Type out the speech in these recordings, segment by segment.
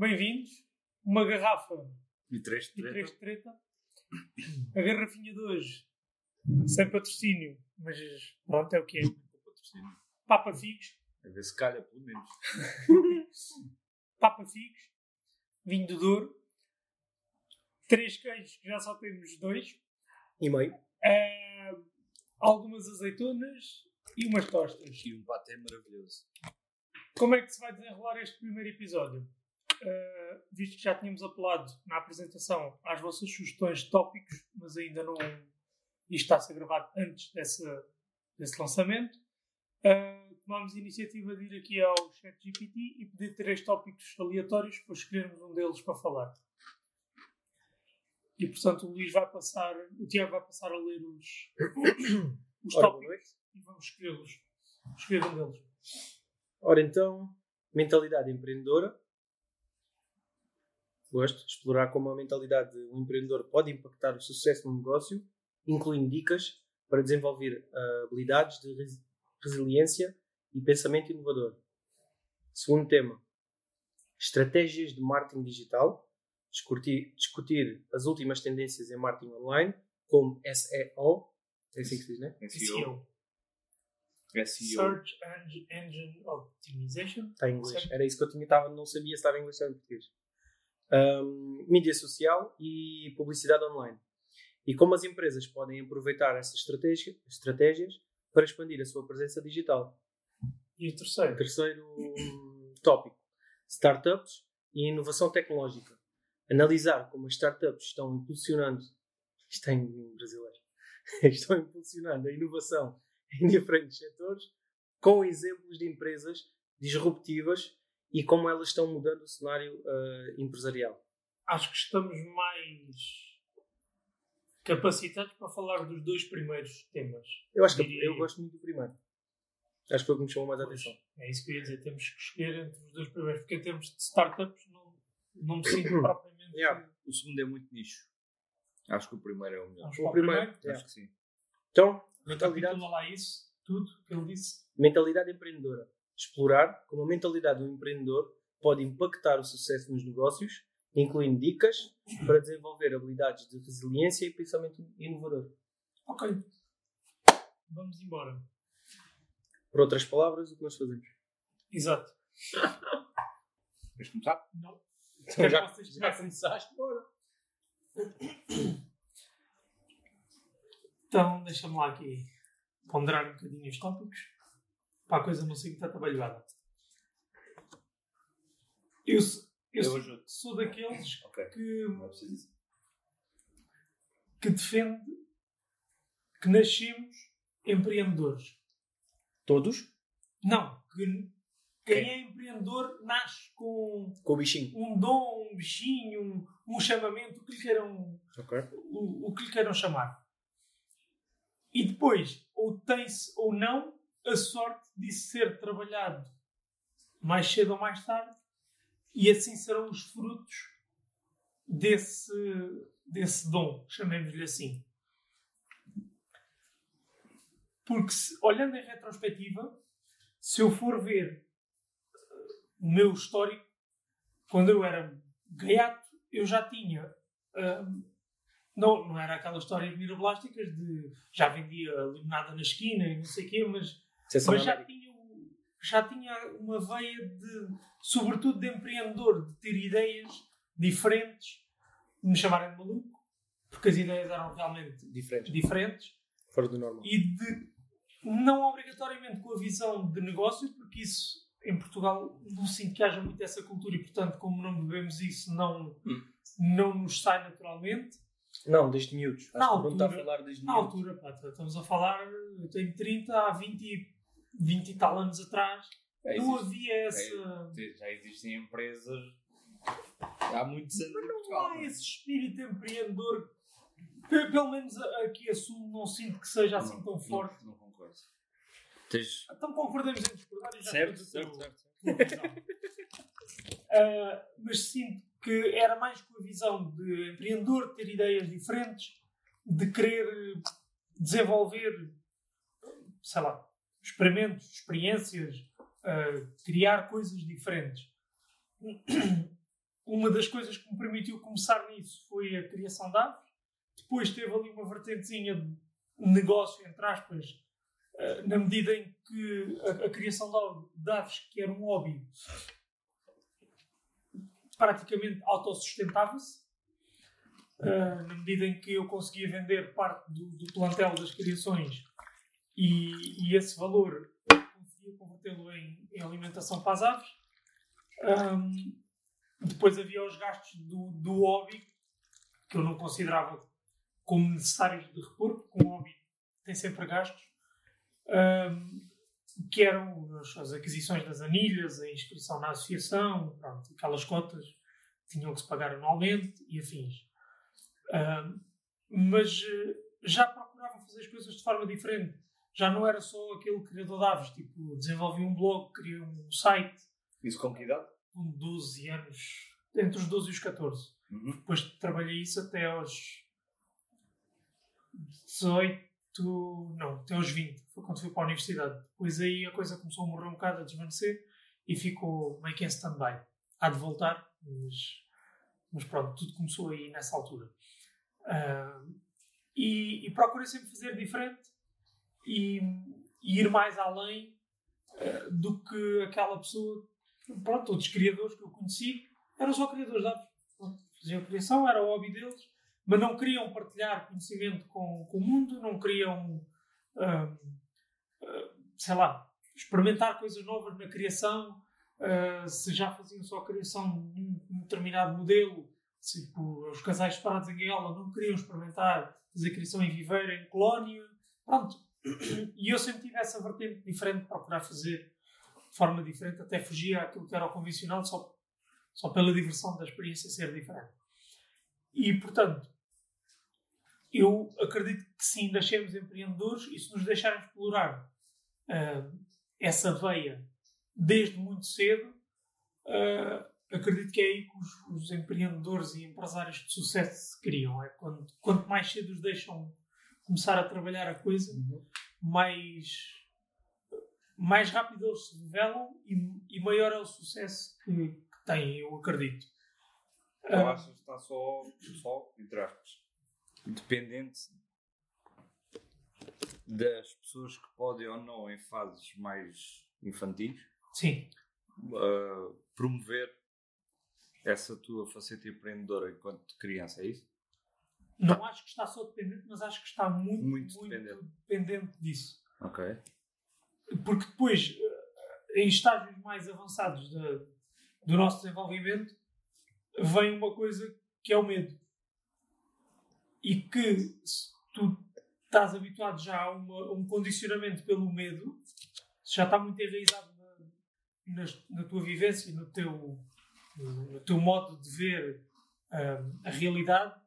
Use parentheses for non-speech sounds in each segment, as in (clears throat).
Bem-vindos. Uma garrafa E três de e treta. três de treta. A garrafinha de hoje, sem patrocínio, mas pronto, é o que é. Papa Figos. A ver se calha, pelo menos. (laughs) Papa Figos. Vinho do Douro. Três queijos, que já só temos dois. E meio. Ah, algumas azeitonas e umas tostas. E um paté maravilhoso. Como é que se vai desenrolar este primeiro episódio? Uh, visto que já tínhamos apelado na apresentação às vossas sugestões de tópicos, mas ainda não. Isto está a ser gravado antes desse, desse lançamento. Uh, tomámos a iniciativa de ir aqui ao ChatGPT e pedir três tópicos aleatórios para escolhermos um deles para falar. E portanto o Luís vai passar, o Tiago vai passar a ler os, os Ora, tópicos e vamos escolhê-los. Escolher um deles. Ora então, mentalidade empreendedora. Gosto de explorar como a mentalidade de um empreendedor pode impactar o sucesso no negócio, incluindo dicas para desenvolver ah, habilidades de res- resiliência e pensamento inovador. Segundo tema, estratégias de marketing digital. Discutir, discutir as últimas tendências em marketing online, como SEO. É assim que se diz, né? SEO. SEO. SEO. Search Engine, Engine Optimization. Está em inglês. Era isso que eu tinha, estava, não sabia se estava em inglês ou em português. Ahm, mídia social e publicidade online. E como as empresas podem aproveitar essas estratégia- estratégias para expandir a sua presença digital. E o terceiro? Terceiro hum, tópico: startups e inovação tecnológica. Analisar como as startups estão impulsionando, isto é em brasileiro, (laughs) estão impulsionando a inovação em diferentes setores, com exemplos de empresas disruptivas e como elas estão mudando o cenário ah, empresarial. Acho que estamos mais capacitados para falar dos dois primeiros temas. Eu acho que Diria eu eu. gosto muito do primeiro. Acho que foi o que me chamou mais a atenção. É isso que eu ia dizer. Temos que escolher entre os dois primeiros, porque em termos de startups não, não me sinto (coughs) propriamente. Yeah. O segundo é muito nicho. Acho que o primeiro é o melhor. O o primeiro. primeiro. Yeah. Acho que sim. Então, mentalidade lá isso, tudo que ele disse. Mentalidade empreendedora. Explorar como a mentalidade do empreendedor pode impactar o sucesso nos negócios, incluindo dicas para desenvolver habilidades de resiliência e pensamento inovador. Ok. Vamos embora. Por outras palavras, o que nós fazemos? Exato. Queres começar? Não. Então, já, já comecem. começaste? Bora. Então, deixa-me lá aqui ponderar um bocadinho os tópicos para a coisa não ser muito atabalhoada. Eu, eu Eu sou, daqueles Ok. que, Não é isso. que defende que nascemos empreendedores. Todos? Não, que quem é empreendedor nasce com Com bichinho. um dom, um bichinho, um, um chamamento, o que lhe queiram Ok. o, o que lhe queiram chamar. E depois, ou tem-se ou não a sorte de ser trabalhado mais cedo ou mais tarde, e assim serão os frutos desse, desse dom, chamemos-lhe assim. Porque, se- olhando em retrospectiva, se eu for ver uh, o meu histórico, quando eu era gaiato, eu já tinha uh, não, não era aquelas histórias mirabolásticas de já vendia limonada na esquina e não sei o quê, mas, Mas já, América. tinha, já tinha uma veia de, sobretudo de empreendedor, de ter ideias diferentes, de me chamarem de maluco, porque as ideias eram realmente Diferentes. diferentes, Fora do normal. e de não obrigatoriamente com a visão de negócio, porque isso em Portugal não sinto que haja muito essa cultura e, portanto, como não bebemos isso, não, Hum. não nos sai naturalmente. Não, desde miúdos. Acho Na Bruno está a altura- falar desde Na miúdos. altura, pá, estamos a falar, eu tenho 30, há 20, e- 20 e tal anos atrás, Já não existe- havia essa. Já existem empresas há muitos anos. Mas não Portugal, há não é? esse espírito empreendedor. Pe- Pelo menos aqui a Sul não sinto que seja assim Não, tão forte. Não, concordo. Tens... Então concordamos em discordar e já Certo, certo, certo. (laughs) Ah, mas sinto que era mais com a visão de empreendedor, de ter ideias diferentes, de querer desenvolver, sei lá, experimentos, experiências, a criar coisas diferentes. Uma das coisas que me permitiu começar nisso foi a criação de aves. Depois teve ali uma vertentezinha de negócio, entre aspas, eh, na medida em que a, a criação de aves, que era um hobby, praticamente autossustentava-se. Uh, na medida em que eu conseguia vender parte do, do plantel das criações e, e esse valor conseguia convertê-lo em, em, alimentação para as aves. Um, depois havia os gastos do, do hobby, que eu não considerava como necessários de repor, porque um hobby tem sempre gastos, um, que eram as, as, aquisições das anilhas, a inscrição na associação, pronto, aquelas cotas tinham que se pagar anualmente e afins. Um, mas eh, já procurava fazer as coisas de forma diferente. Já não era só aquele criador de aves, tipo, desenvolvi um blog, criei um site. Isso com que idade? Com 12 anos, entre os 12 e os 14. Uhum. Depois trabalhei isso até aos 18, não, até aos 20. Foi quando fui para a universidade. Depois aí a coisa começou a morrer um bocado, a desvanecer e ficou meio que em stand-by. Há de voltar, mas, mas pronto, tudo começou aí nessa altura. Uh, e, e procurei sempre fazer diferente e, e ir mais além uh, do que aquela pessoa. Pronto, outros criadores que eu conheci eram só criadores de aves. Faziam criação, era o hobby deles, mas não queriam partilhar conhecimento com, com o mundo, não queriam, uh, sei lá, experimentar coisas novas na criação. se já faziam só a criação de um determinado modelo, tipo, os casais separados em gaiola não queriam experimentar fazer criação em viveiro, em colónia. Pronto, e eu sempre tive essa vertente diferente, procurar fazer de forma diferente, até fugia àquilo que era o convencional, só, só pela diversão da experiência ser diferente. E, portanto, eu acredito que sim, nascemos empreendedores e se nos deixarmos explorar uh, essa veia desde muito cedo, uh, acredito que é aí que os, os, empreendedores e empresários de sucesso se criam. É quando, quanto mais cedo os deixam começar a trabalhar a coisa, uhum. mais, mais rápido eles se revelam e, e maior é o sucesso que, que têm, eu acredito. Eu ah, acho que está só, só, entre aspas, dependente das pessoas que podem ou não, em fases mais infantis, Sim. Uh, promover essa tua faceta empreendedora enquanto criança, é isso? Não acho que está só dependente, mas acho que está muito, muito, muito dependente. dependente. disso. Ok. Porque depois, eh, em estágios mais avançados de, do nosso desenvolvimento, vem uma coisa que é o medo. E que se tu estás habituado já a, uma, a um condicionamento pelo medo, já está muito enraizado na, na, na tua vivência, no teu, no teu modo de ver um, a realidade,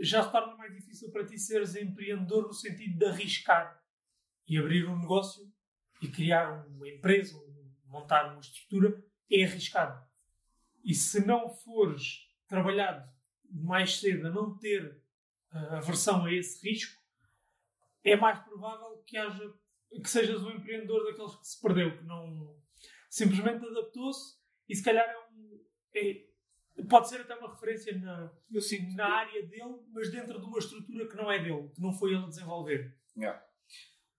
já se torna mais difícil para ti seres empreendedor no sentido de arriscar e abrir um negócio e criar uma empresa, montar uma estrutura, é arriscado. E se não fores trabalhado mais cedo a não ter uh, aversão a esse risco, é mais provável que haja que sejas um empreendedor daqueles que se perdeu, que não simplesmente adaptou-se e se calhar é um, é, pode ser até uma referência na, na área dele, mas dentro de uma estrutura que não é dele, que não foi ele a desenvolver. Yeah.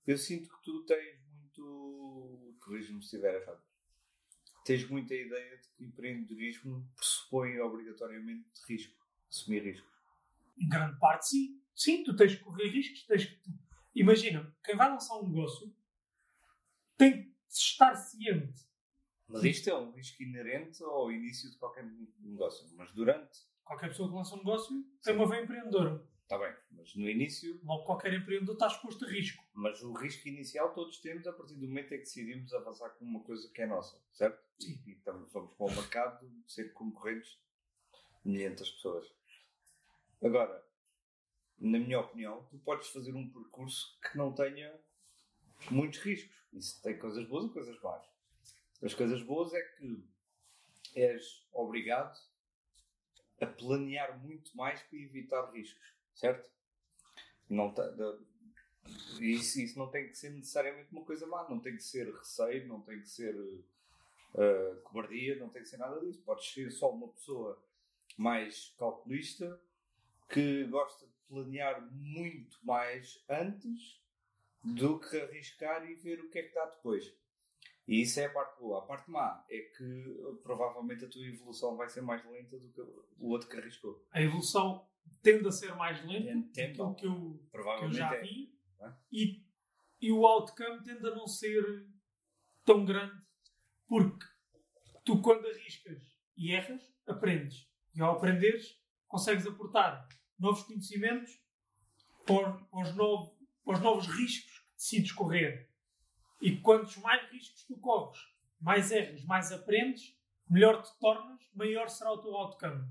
Eu sinto que tu tens muito. Corrija-me se estiver errado. Tens muita ideia de que empreendedorismo pressupõe obrigatoriamente risco, assumir riscos. Em grande parte, sim. Sim, tu tens que correr riscos. Tens que... Imagina, quem vai lançar um negócio tem que estar ciente mas isto é um risco inerente ao início de qualquer negócio. Mas durante. Qualquer pessoa que lança um negócio tem uma veia empreendedora. Está bem, mas no início. Logo, qualquer empreendedor está exposto a risco. Mas o risco inicial todos temos a partir do momento em que decidimos avançar com uma coisa que é nossa, certo? Sim. E, estamos, vamos para o mercado ser concorrentes de milhentas pessoas. Agora, na minha opinião, tu podes fazer um percurso que não tenha muitos riscos. Isso tem coisas boas e coisas más. As coisas boas é que és obrigado a planear muito mais para evitar riscos, certo? Não tá, isso, isso não tem que ser necessariamente uma coisa má, não tem que ser receio, não tem que ser uh, cobardia, não tem que ser nada disso. Podes ser só uma pessoa mais calculista que gosta de planear muito mais antes do que arriscar e ver o que é que dá depois. E isso é a parte boa. A parte má é que provavelmente a tua evolução vai ser mais lenta do que o outro que arriscou. A evolução tende a ser mais lenta do que eu, que eu já é. vi É? e, e o outcome tende a não ser tão grande porque tu quando arriscas e erras, aprendes. E ao aprenderes, consegues aportar novos conhecimentos para os, para os novo- para os novos riscos que decides correr. E quantos mais riscos tu corres, mais erras, mais aprendes, melhor te tornas, maior será o teu outcome.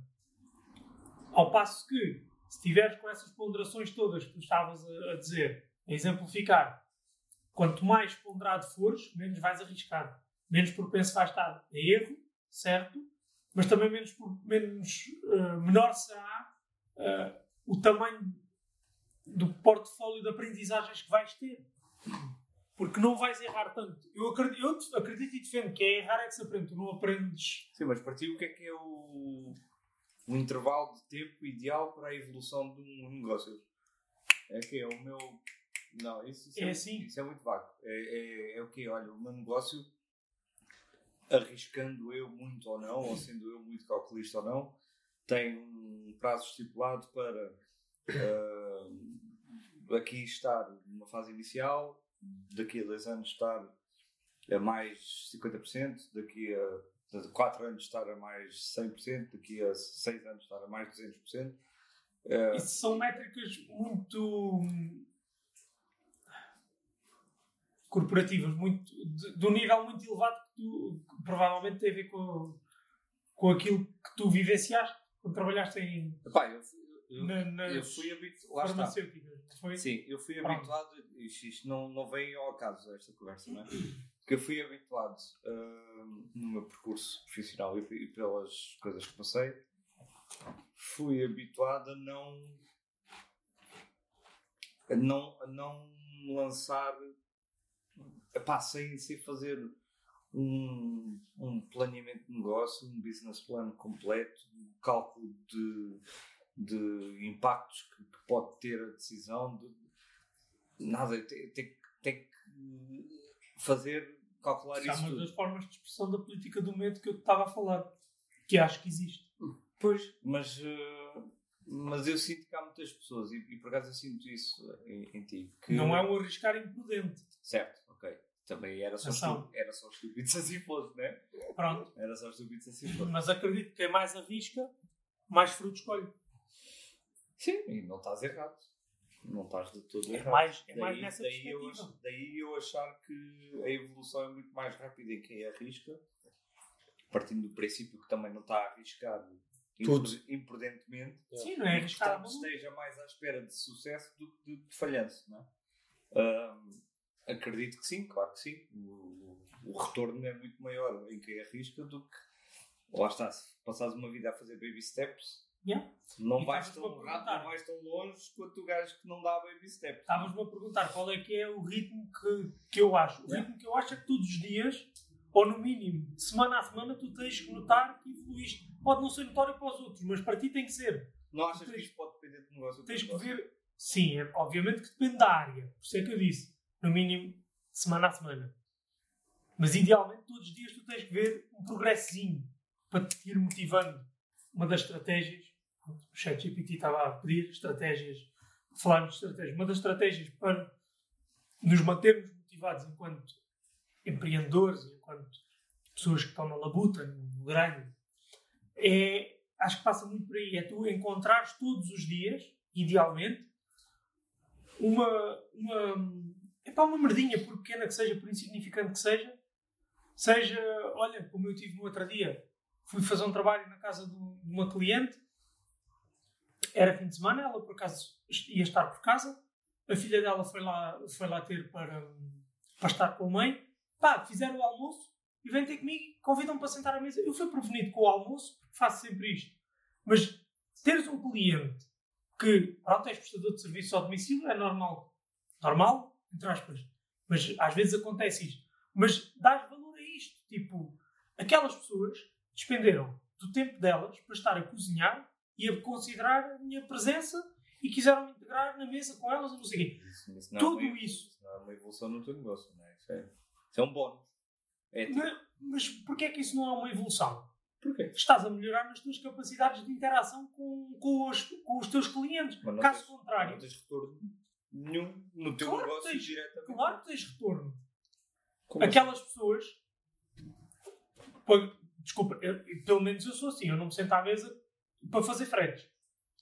Ao passo que, se estiveres com essas ponderações todas que tu estavas a, a dizer, a exemplificar, quanto mais ponderado fores, menos vais arriscar. Menos propenso vais estar a erro, certo? Mas também menos, menos eh, menor será eh, o tamanho do portfólio de aprendizagens que vais ter. Porque não vais errar tanto. Eu acredito, eu acredito e defendo que é errar é que se aprende. Tu não aprendes. Sim, mas para ti o que é que é o, o intervalo de tempo ideal para a evolução de um negócio? É que é o meu. Não, isso, isso É assim. Isso é muito vago. É, é, é o que? Olha, o meu negócio, arriscando eu muito ou não, ou sendo eu muito calculista ou não, tem um prazo estipulado para ah, aqui estar numa fase inicial, daqui a dois anos estar a mais 50%, daqui a 4 anos estar a mais 100%, daqui a 6 anos estar a mais 200%. Ah, Isso são métricas muito hum, corporativas, muito, de, de um nível muito elevado que, tu, que provavelmente tem a ver com, com aquilo que tu vivenciaste quando trabalhaste em, epá, eu, eu, na, nas eu fui habituado. Farmacêuticas. Foi? Sim, eu fui Pronto. habituado. Isto, não, não veio ao acaso, esta conversa, não é? Porque eu fui habituado hum, no meu percurso profissional e, e pelas coisas que passei, fui habituado a não. a não, a não lançar. Epá, sem, sem fazer um, um planeamento de negócio, um business plan completo, um cálculo de, de impactos que, que pode ter a decisão. De, nada, tem, tem, que- tem que fazer, calcular Isso é isso uma tudo. das formas de expressão da política do medo que eu te estava a falar, que acho que existe. Pois, mas, eh, mas eu sinto que há muitas pessoas, e, e por acaso eu sinto isso em, em ti. Que, Não é um arriscar imprudente. Certo, ok. Também era só, estúpido, era só estúpido (laughs) se assim fosse, né? Pronto. Era só estúpido se assim fosse. Mas acredito que quem mais arrisca, mais fruto escolhe. Sim, e não estás errado. Não estás de todo É errado. mais, é mais Daí, nessa daí, eu, daí eu achar que a evolução é muito mais rápida em quem arrisca, partindo do princípio que também não está a arriscar Tudo. impru- imprudentemente. Sim, não é e, arriscar a portanto, maluco. esteja mais à espera de sucesso do que de, de falhanço. Não é? Ahm, acredito que sim, claro que sim. O, o- o retorno é muito maior em quem arrisca do que. Lá está, se passares uma vida a fazer baby steps, Yeah. não E vais tão a rápido, perguntar. não vais tão longe quanto o gajo que não dá baby steps. Estavas-me a perguntar qual é que é o ritmo que, que eu acho. O Yeah. ritmo que eu acho é que todos os dias, ou no mínimo, semana a semana, tu tens que notar que evoluíste. Pode não ser notório para os outros, mas para ti tem que ser. Não achas que Tens- isto pode depender de negócio? Tens que ver. Sim, é, obviamente que depende da área. Por isso é que eu disse. No mínimo, semana a semana. Mas idealmente, todos os dias tu tens que ver um progressinho para te ir motivando. Uma das estratégias, o ChatGPT estava a pedir estratégias, falarmos de estratégias. Uma das estratégias para nos mantermos motivados enquanto empreendedores, enquanto pessoas que estão na labuta, no grande, é, acho que passa muito por aí. É tu encontrares todos os dias, idealmente, uma, uma, epá, uma merdinha, por pequena que seja, por insignificante que seja, seja, olha, como eu tive no outro dia, fui fazer um trabalho na casa de uma cliente, era fim de semana, ela por acaso ia estar por casa, a filha dela foi lá, foi lá ter para, para estar com a mãe, pá, fizeram o almoço e vêm ter comigo, convidam-me para sentar à mesa. Eu fui prevenido com o almoço, porque faço sempre isto. Mas teres um cliente que, pronto, és prestador de serviço ao domicílio, é normal normal, entre aspas. Mas às vezes acontece isto. Mas dás valor a isto. Tipo, aquelas pessoas despenderam do tempo delas para estar a cozinhar e a considerar a minha presença e quiseram me integrar na mesa com elas e não sei o quê. Isso, isso não Tudo é uma, isso. Não é uma evolução no teu negócio, não é? Isso é, isso é um bónus. É tipo, Mas, mas porquê é que isso não é uma evolução? porquê? Estás a melhorar nas tuas capacidades de interação com, com, os, com os teus clientes. Caso tens- contrário, Não tens retorno nenhum no teu Claro negócio tens. diretamente. claro que tens retorno. Como assim? Aquelas pessoas. Pô, Desculpa, eu- pelo menos eu sou assim. Eu não me sento à mesa para fazer fretes.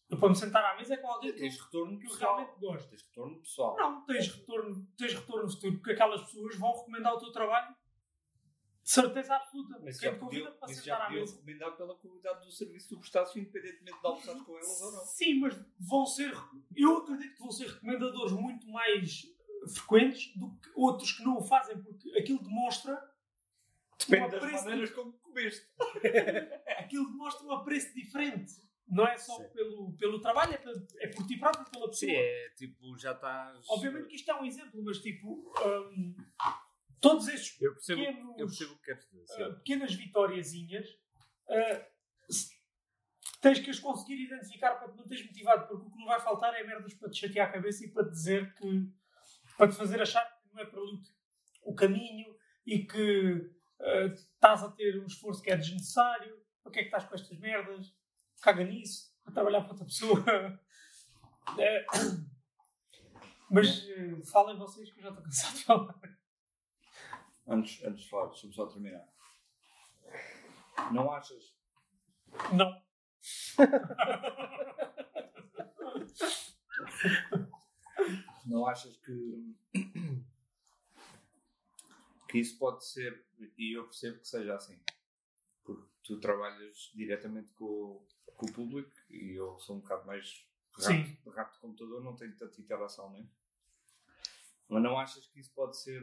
Eu para me sentar à mesa é com alguém Tens retorno que eu pessoal. realmente gosto. Tens retorno pessoal. Não, tens retorno, tens retorno futuro, porque aquelas pessoas vão recomendar o teu trabalho de certeza absoluta. Mas Quem já podiam, para mas sentar já mesa. recomendar pela qualidade do serviço tu prestaste, independentemente de almoçares com elas ou não. Sim, mas vão ser. Eu acredito que vão ser recomendadores muito mais frequentes do que outros que não o fazem, porque aquilo demonstra. Depende das maneiras como comeste. (laughs) Aquilo demonstra um apreço diferente. Não é só Sim. pelo, pelo trabalho, é, pelo- é por ti próprio, pela pessoa. Sim, é tipo, já estás. Obviamente que isto é um exemplo, mas tipo. hum, todos estes Eu percebo, pequenos. eu percebo o que queres dizer. uh, pequenas vitóriazinhas, uh, tens que as conseguir identificar para te manteres motivado, porque o que não vai faltar é merdas para te chatear a cabeça e para te dizer que. para te fazer achar que não é para ali o caminho e que uh, estás a ter um esforço que é desnecessário. Para que é que estás com estas merdas? Caga nisso, a trabalhar para outra pessoa. (laughs) Eh, (coughs) Mas uh, falem vocês que eu já estou cansado de falar. Antes, antes de falar, deixa-me só terminar. Não achas? Não. Não achas que isso pode ser, e eu percebo que seja assim, porque tu trabalhas diretamente com, o- com o público e eu sou um bocado mais rato, rato de computador, não tenho tanta interação, né? Mas não achas que isso pode ser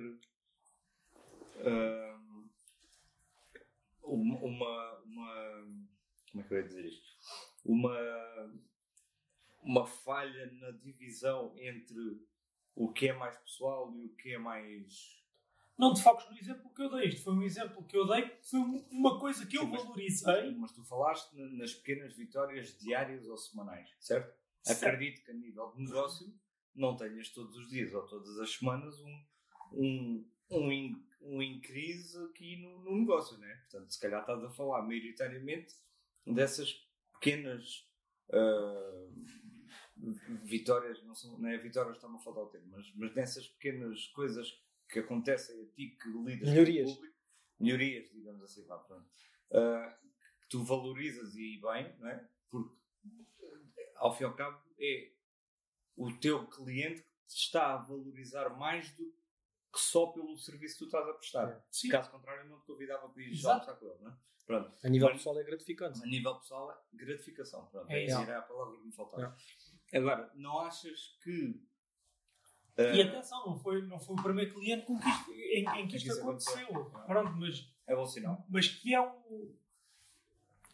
uma, uma, uma- Como é que eu ia dizer isto? Uma, uma falha na divisão entre o que é mais pessoal e o que é mais. Não te foques no exemplo que eu dei. Isto foi um exemplo que eu dei, foi um- uma coisa que eu Sim, mas- valorizei. Mas tu falaste na- nas pequenas vitórias diárias ou semanais, certo? Certo. Acredito que a nível de negócio não tenhas todos os dias ou todas as semanas um, um, um, in, um increase aqui no, no negócio, né? Portanto, se calhar estás a falar maioritariamente dessas pequenas ah, vitórias, não, são, não é vitórias, está-me a faltar o termo, mas, mas nessas pequenas coisas que acontecem a ti que lidas Melhorias. com o público, melhorias, digamos assim, vá, pronto. Ah, que tu valorizas e bem, não é? Porque ao fim e ao cabo é o teu cliente que te está a valorizar mais do que só pelo serviço que tu estás a prestar. Sim. Caso contrário, não te convidava para ir Exato. almoçar com ele, não é? Pronto. A nível Mas- pessoal é gratificante. a nível pessoal, é gratificação. Pronto, É é a palavra que me faltava. Agora, não achas que. E eh, atenção, não foi, não foi o primeiro cliente com que isto, em, em que isto isso aconteceu. aconteceu. Pronto, mas, é bom sinal. mas que é um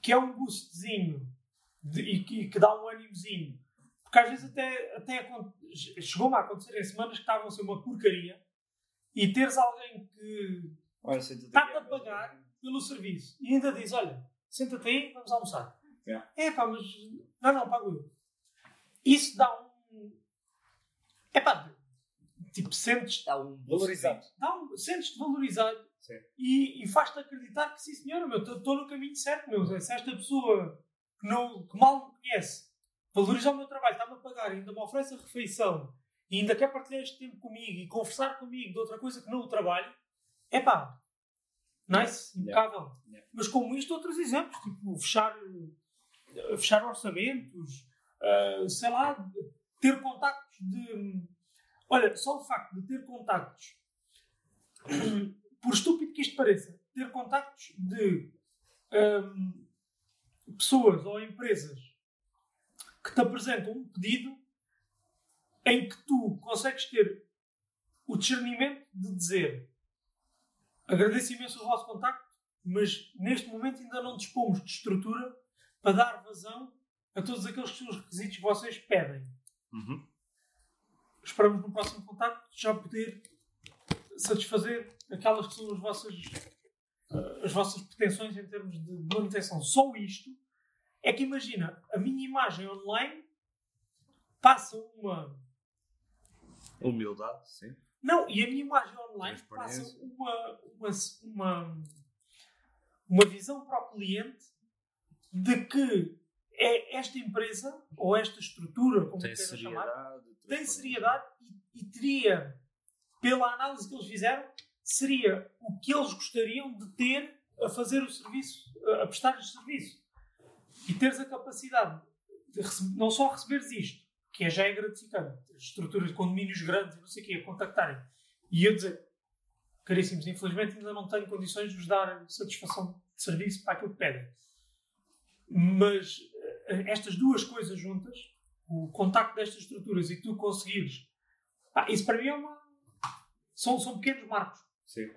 que é um boostzinho de- e, que, e que dá um ânimozinho. Porque às vezes até, até chegou-me a acontecer em semanas que estavam a ser uma porcaria e teres alguém que Olha, senta-te Está-te a pagar. pelo serviço e ainda diz: Olha, senta-te aí, vamos almoçar. Yeah. É pá, mas não, não, pago eu. Isso dá um. É pá, tipo, sentes Está um Valorizado. dá um, sentes-te valorizado Sim. e, e faz-te acreditar que sim senhora, meu, estou no caminho certo, meu. Se esta pessoa que, não, que mal me conhece valoriza o meu trabalho, está-me a pagar, ainda me oferece a refeição e ainda quer partilhar este tempo comigo e conversar comigo de outra coisa que não o trabalho, é pá, nice, Yeah. impecável. Yeah. Mas como isto, outros exemplos, tipo fechar, eh, fechar orçamentos, eh, sei lá, ter contactos de. Olha, só o facto de ter contactos, por estúpido que isto pareça, ter contactos de hum, pessoas ou empresas que te apresentam um pedido em que tu consegues ter o discernimento de dizer agradeço imenso o vosso contacto, mas neste momento ainda não dispomos de estrutura para dar vazão a todos aqueles que os requisitos que vocês pedem. Uhum. Esperamos no próximo contacto já poder satisfazer aquelas que são as vossas, eh, as vossas pretensões em termos de manutenção. Só isto é que imagina, a minha imagem online passa uma. Humildade, sim. Não, e a minha imagem online passa uma, uma, uma, uma visão para o cliente de que é esta empresa ou esta estrutura, como Tem chamar. Tem seriedade e, e teria, pela análise que eles fizeram, seria o que eles gostariam de ter a fazer o serviço, a prestar o serviço. E teres a capacidade de rece- não só receberes isto, que é já é gratificante, as estruturas de condomínios grandes e não sei o quê, a contactarem, e eu dizer, caríssimos, infelizmente ainda não tenho condições de vos dar satisfação de serviço para aquilo que pedem. Mas eh, estas duas coisas juntas, o contacto destas estruturas e tu conseguires. pá, isso para mim é uma. São, são pequenos marcos. Sim.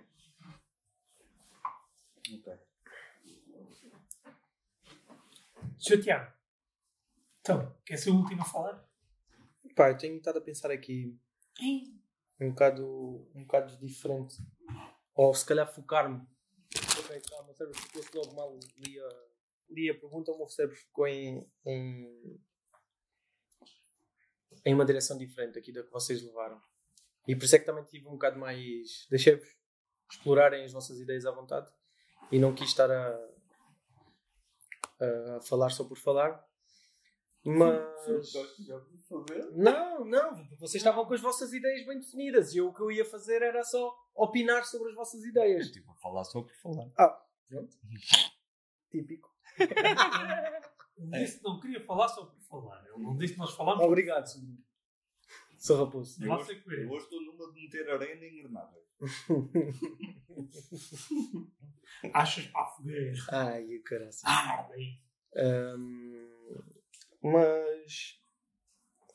Ok. Sr. Tiago, então, quer ser o último a falar? Pá, eu tenho estado a pensar aqui Hein? um bocado, um bocado diferente. Ou se calhar focar-me. Ok, calma, o cérebro ficou logo mal. Li a, li a pergunta, o meu cérebro ficou em, em, em uma direção diferente aqui da que vocês levaram. E por isso é que também tive um bocado mais. Deixei-vos explorarem as vossas ideias à vontade e não quis estar a, a falar só por falar. Mas. Já vou fazer? Não, não, vocês estavam com as vossas ideias bem definidas e eu, o que eu ia fazer era só opinar sobre as vossas ideias. Tipo, a falar só por falar. Pronto. Típico. (laughs) Disse que não queria falar só por falar. Ele não disse que nós falamos. Obrigado, Sobrinho. Sou raposo. Eu Lá hoje, eu hoje estou numa de meter arena em granada. (laughs) Achas para a fogueira. Ai, o caralho. Ah, bem. Ahm, mas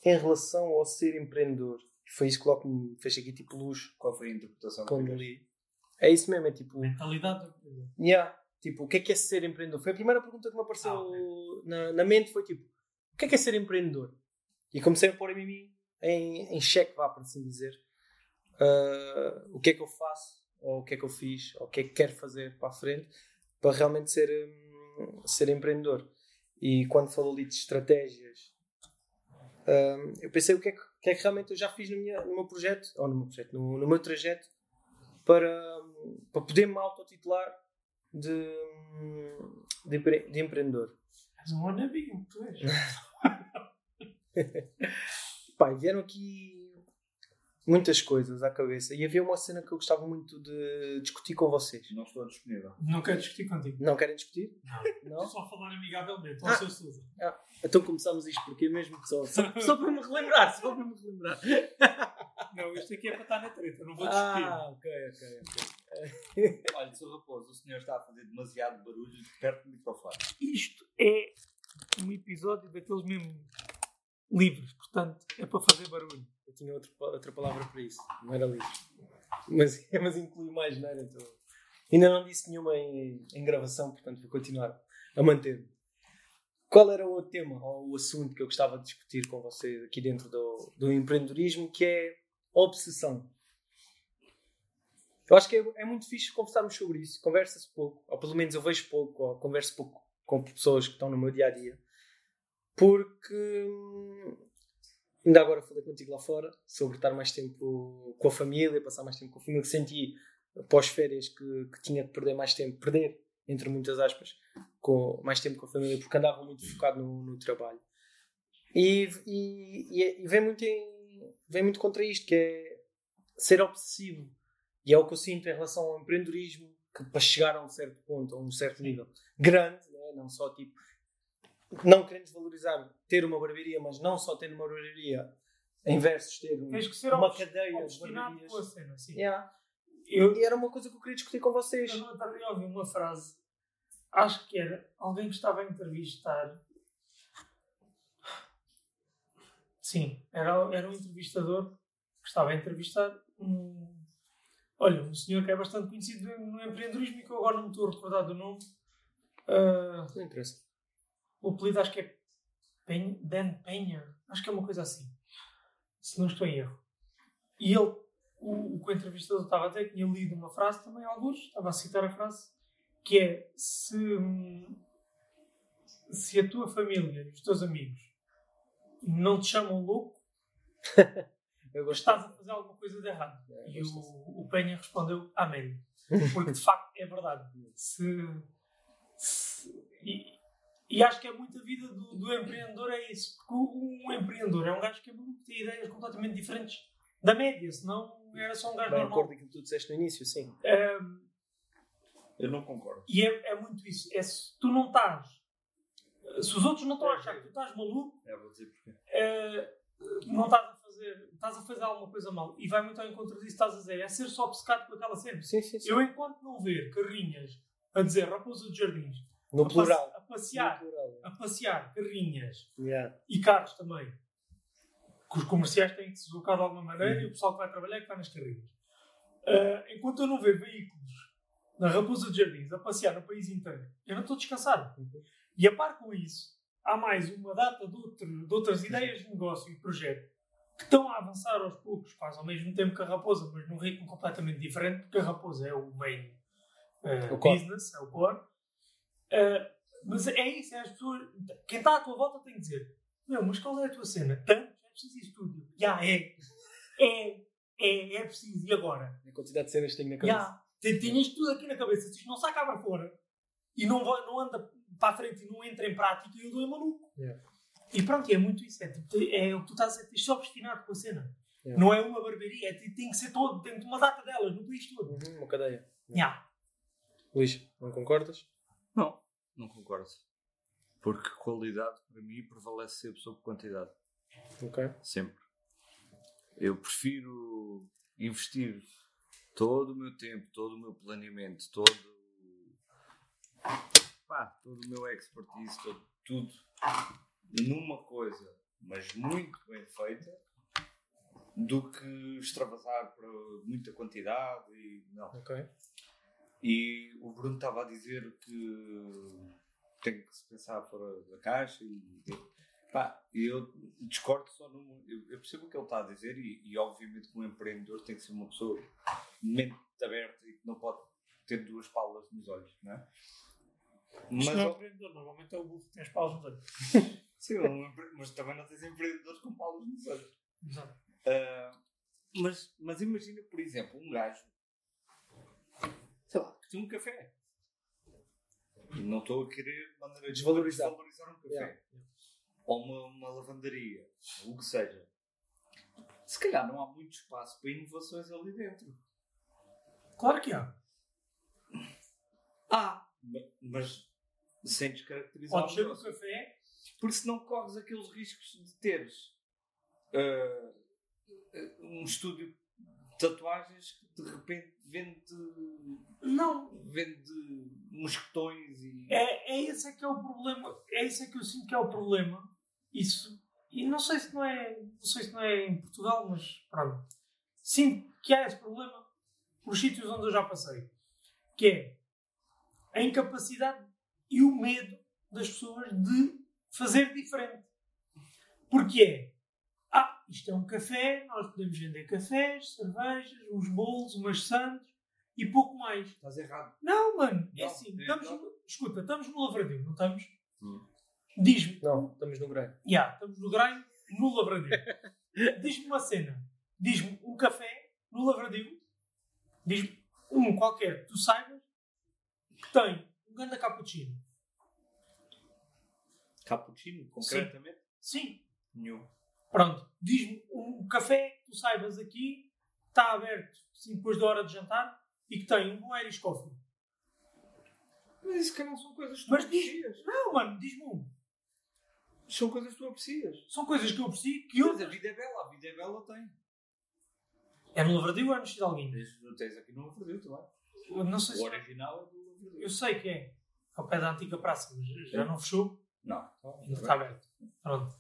em relação ao ser empreendedor, foi isso que logo me fez aqui tipo luz Qual foi a interpretação que quando tiveste? li. É isso mesmo, é tipo. Mentalidade do empreendedor. Yeah. Tipo, o que é que é ser empreendedor? Foi a primeira pergunta que me apareceu Ah, na, na mente, foi tipo, o que é que é ser empreendedor? E comecei a pôr a mim em, em xeque, vá, por assim dizer, ah, o que é que eu faço, ou o que é que eu fiz, ou o que é que quero fazer para a frente, para realmente ser, hum, ser empreendedor. E quando falou ali de estratégias, hum, eu pensei o que é que, que é que realmente eu já fiz no, minha, no meu projeto, ou no meu projeto, no, no meu trajeto, para, para poder me autotitular de, hum, de, de empreendedor. És um wannabe, tu és. (laughs) (laughs) E vieram aqui muitas coisas à cabeça e havia uma cena que eu gostava muito de discutir com vocês. Não estou disponível. Não quero discutir contigo. Não querem discutir? Não. Não? Só falar amigavelmente. Ah. Ao seu Sousa. Então começamos isto porque mesmo só, só, só para me relembrar, só para me relembrar. Não, isto aqui é para estar na treta. Não vou discutir. Ah, ok, ok, ok. Olha, Sr. Raposo, o senhor está a fazer demasiado barulho perto do microfone. Isto é um episódio daqueles mesmo livres. Portanto, é para fazer barulho. Eu tinha outra, outra palavra para isso, não era livre. Mas, (laughs) mas inclui mais, não era? Então, ainda não disse nenhuma em, em gravação, portanto vou continuar a manter-me. Qual era o tema ou o assunto que eu gostava de discutir com vocês aqui dentro do, do empreendedorismo, que é obsessão? Eu acho que é, é muito fixe conversarmos sobre isso. Conversa-se pouco, ou pelo menos eu vejo pouco, ou converso pouco com pessoas que estão no meu dia a dia, porque hum, ainda agora falei contigo lá fora sobre estar mais tempo com a família, passar mais tempo com a família, que senti após férias que, que tinha que perder mais tempo, perder, entre muitas aspas, com, mais tempo com a família, porque andava muito focado no, no trabalho. E, e, e vem, muito em, vem muito contra isto, que é ser obsessivo. E é o que eu sinto em relação ao empreendedorismo, que para chegar a um certo ponto, a um certo nível grande, né? não só tipo não querendo desvalorizar ter uma barbearia, mas não só ter uma barbearia, em versus ter um- uma cadeia de barbearias. com a cena. Yeah. Eu, E era uma coisa que eu queria discutir com vocês. Eu dia ouvi uma frase, acho que era alguém que estava a entrevistar. Sim, era, era um entrevistador que estava a entrevistar um. Olha, um senhor que é bastante conhecido no empreendedorismo e que eu agora não me estou a recordar do nome. Ah, Não interessa. o apelido acho que é Penha, Dan Penha, acho que é uma coisa assim. se não estou em erro. E ele, o, o entrevistador estava a dizer, tinha lido uma frase também, alguns, estava a citar a frase, que é: se, hum, se a tua família e os teus amigos não te chamam louco, (laughs) estás a fazer alguma coisa de errado. É, E o, o Penha respondeu amém. (laughs) Porque de facto é verdade. Se, se- e, e acho que é muito a vida do, do empreendedor é isso. Porque o- um empreendedor é um gajo que é maluco, tem ideias completamente diferentes da média, senão era só um gajo bem normal. acordo com aquilo que tu disseste no início, sim. Ahm, Eu não concordo. e é, é muito isso. É se tu não estás. Se os outros não estão a achar que tu estás maluco, É, vou dizer porquê. eh, não estás a fazer. Estás a fazer alguma coisa mal. E vai muito ao encontro disso que estás a dizer. É ser só obcecado com aquela cena. Sim, sim, sim. Eu, enquanto não ver carrinhas a dizer Raposa de Jardins, No a, plural. a passear, plural. a passear carrinhas Yeah. e carros também, que os comerciais têm que se deslocar de alguma maneira e o pessoal que vai trabalhar é que vai nas carrinhas. Ah, enquanto eu não ver veículos na Raposa de Jardins a passear no país inteiro, eu não estou descansado. E a par com isso, há mais uma data de, outro- de outras ideias de negócio e projeto que estão a avançar aos poucos, quase ao mesmo tempo que a Raposa, mas num ritmo completamente diferente, porque a Raposa é o main O core. business, é o core. Eh, mas é isso, é as pessoas. Quem está à tua volta tem que dizer: Meu, mas qual é a tua cena? Tanto? É preciso estúdio. Já é. É. É, é preciso. E agora? A quantidade de cenas que tenho na cabeça. Já. Tem isto tudo aqui na cabeça. Se isto não cá para fora e não, vai, não anda para a frente e não entra em prática, eu dou é maluco. Yeah. E pronto, é muito isso. É, tipo, é o que tu estás a dizer. Ser obstinado com a cena. Yeah. Não é uma barbearia. É, tem que ser todo. Tem uma data delas no país todo. Uhum, uma cadeia. Já. Luís, não concordas? Não, não concordo. Porque qualidade, para mim, prevalece sempre sobre quantidade. Ok. Sempre. Eu prefiro investir todo o meu tempo, todo o meu planeamento, todo, pá, todo o meu expertise, todo, tudo numa coisa, mas muito bem feita, do que extravasar para muita quantidade e não. Ok. E o Bruno estava a dizer que tem que se pensar fora da caixa e pá, eu discordo só no. Eu, eu percebo o que ele está a dizer e, e obviamente que um empreendedor tem que ser uma pessoa de mente aberta e que não pode ter duas palas nos olhos, não é? Mas, Isto não é empreendedor. Normalmente é o burro que tem as paus nos olhos. (laughs) sim, mas também não tens empreendedores com palas nos olhos. Exato. Ah, mas, mas imagina, por exemplo, um gajo, tem um café. Não estou a querer de maneira Desvalorizar. desvalorizar um café. Yeah. Ou uma, uma lavandaria, ou o que seja. Se calhar não há muito espaço para inovações ali dentro. Claro que há. Há, ma- mas sem descaracterizar Podes o ser negócio. café. Porque senão corres aqueles riscos de teres ah, um estúdio tatuagens que de repente vende, Não. vende mosquetões e. É, é esse é que é o problema. É esse é que eu sinto que é o problema. Isso. E não sei se não é. Não sei se não é em Portugal, mas pronto. Sinto que há esse problema nos sítios onde eu já passei. Que é a incapacidade e o medo das pessoas de fazer diferente. Porque é. Isto é um café, nós podemos vender cafés, cervejas, uns bolos, umas sandes e pouco mais. Estás errado. Não, mano, é Não, assim. é Estamos no- escuta, estamos no Lavradio, não estamos? Hum. Diz-me. Não, estamos no grande. Ya, estamos no Grain, no Lavradio. (laughs) Diz-me uma cena. Diz-me um café no Lavradio. Diz-me um qualquer que tu saibas que tem um grande cappuccino. Cappuccino, concretamente? Sim. Nenhum. Pronto. Diz-me um café que tu saibas aqui que está aberto assim, depois da hora de jantar e que tem um bom Irish Coffee. Mas isso, calhar, são coisas que tu Mas diz- aprecias. Não, mano, diz-me um. São coisas que tu aprecias. São coisas que eu aprecio que eu... Mas a vida é bela, a vida é bela tem. É no Lavradio ou é no Cidalguinho? Tens, tens aqui no Lavradio também. Eu Não sei O se... original é do Lavradio. Eu sei que é. Ao pé da antiga praça, mas já não fechou. Não. Ainda está aberto. Pronto.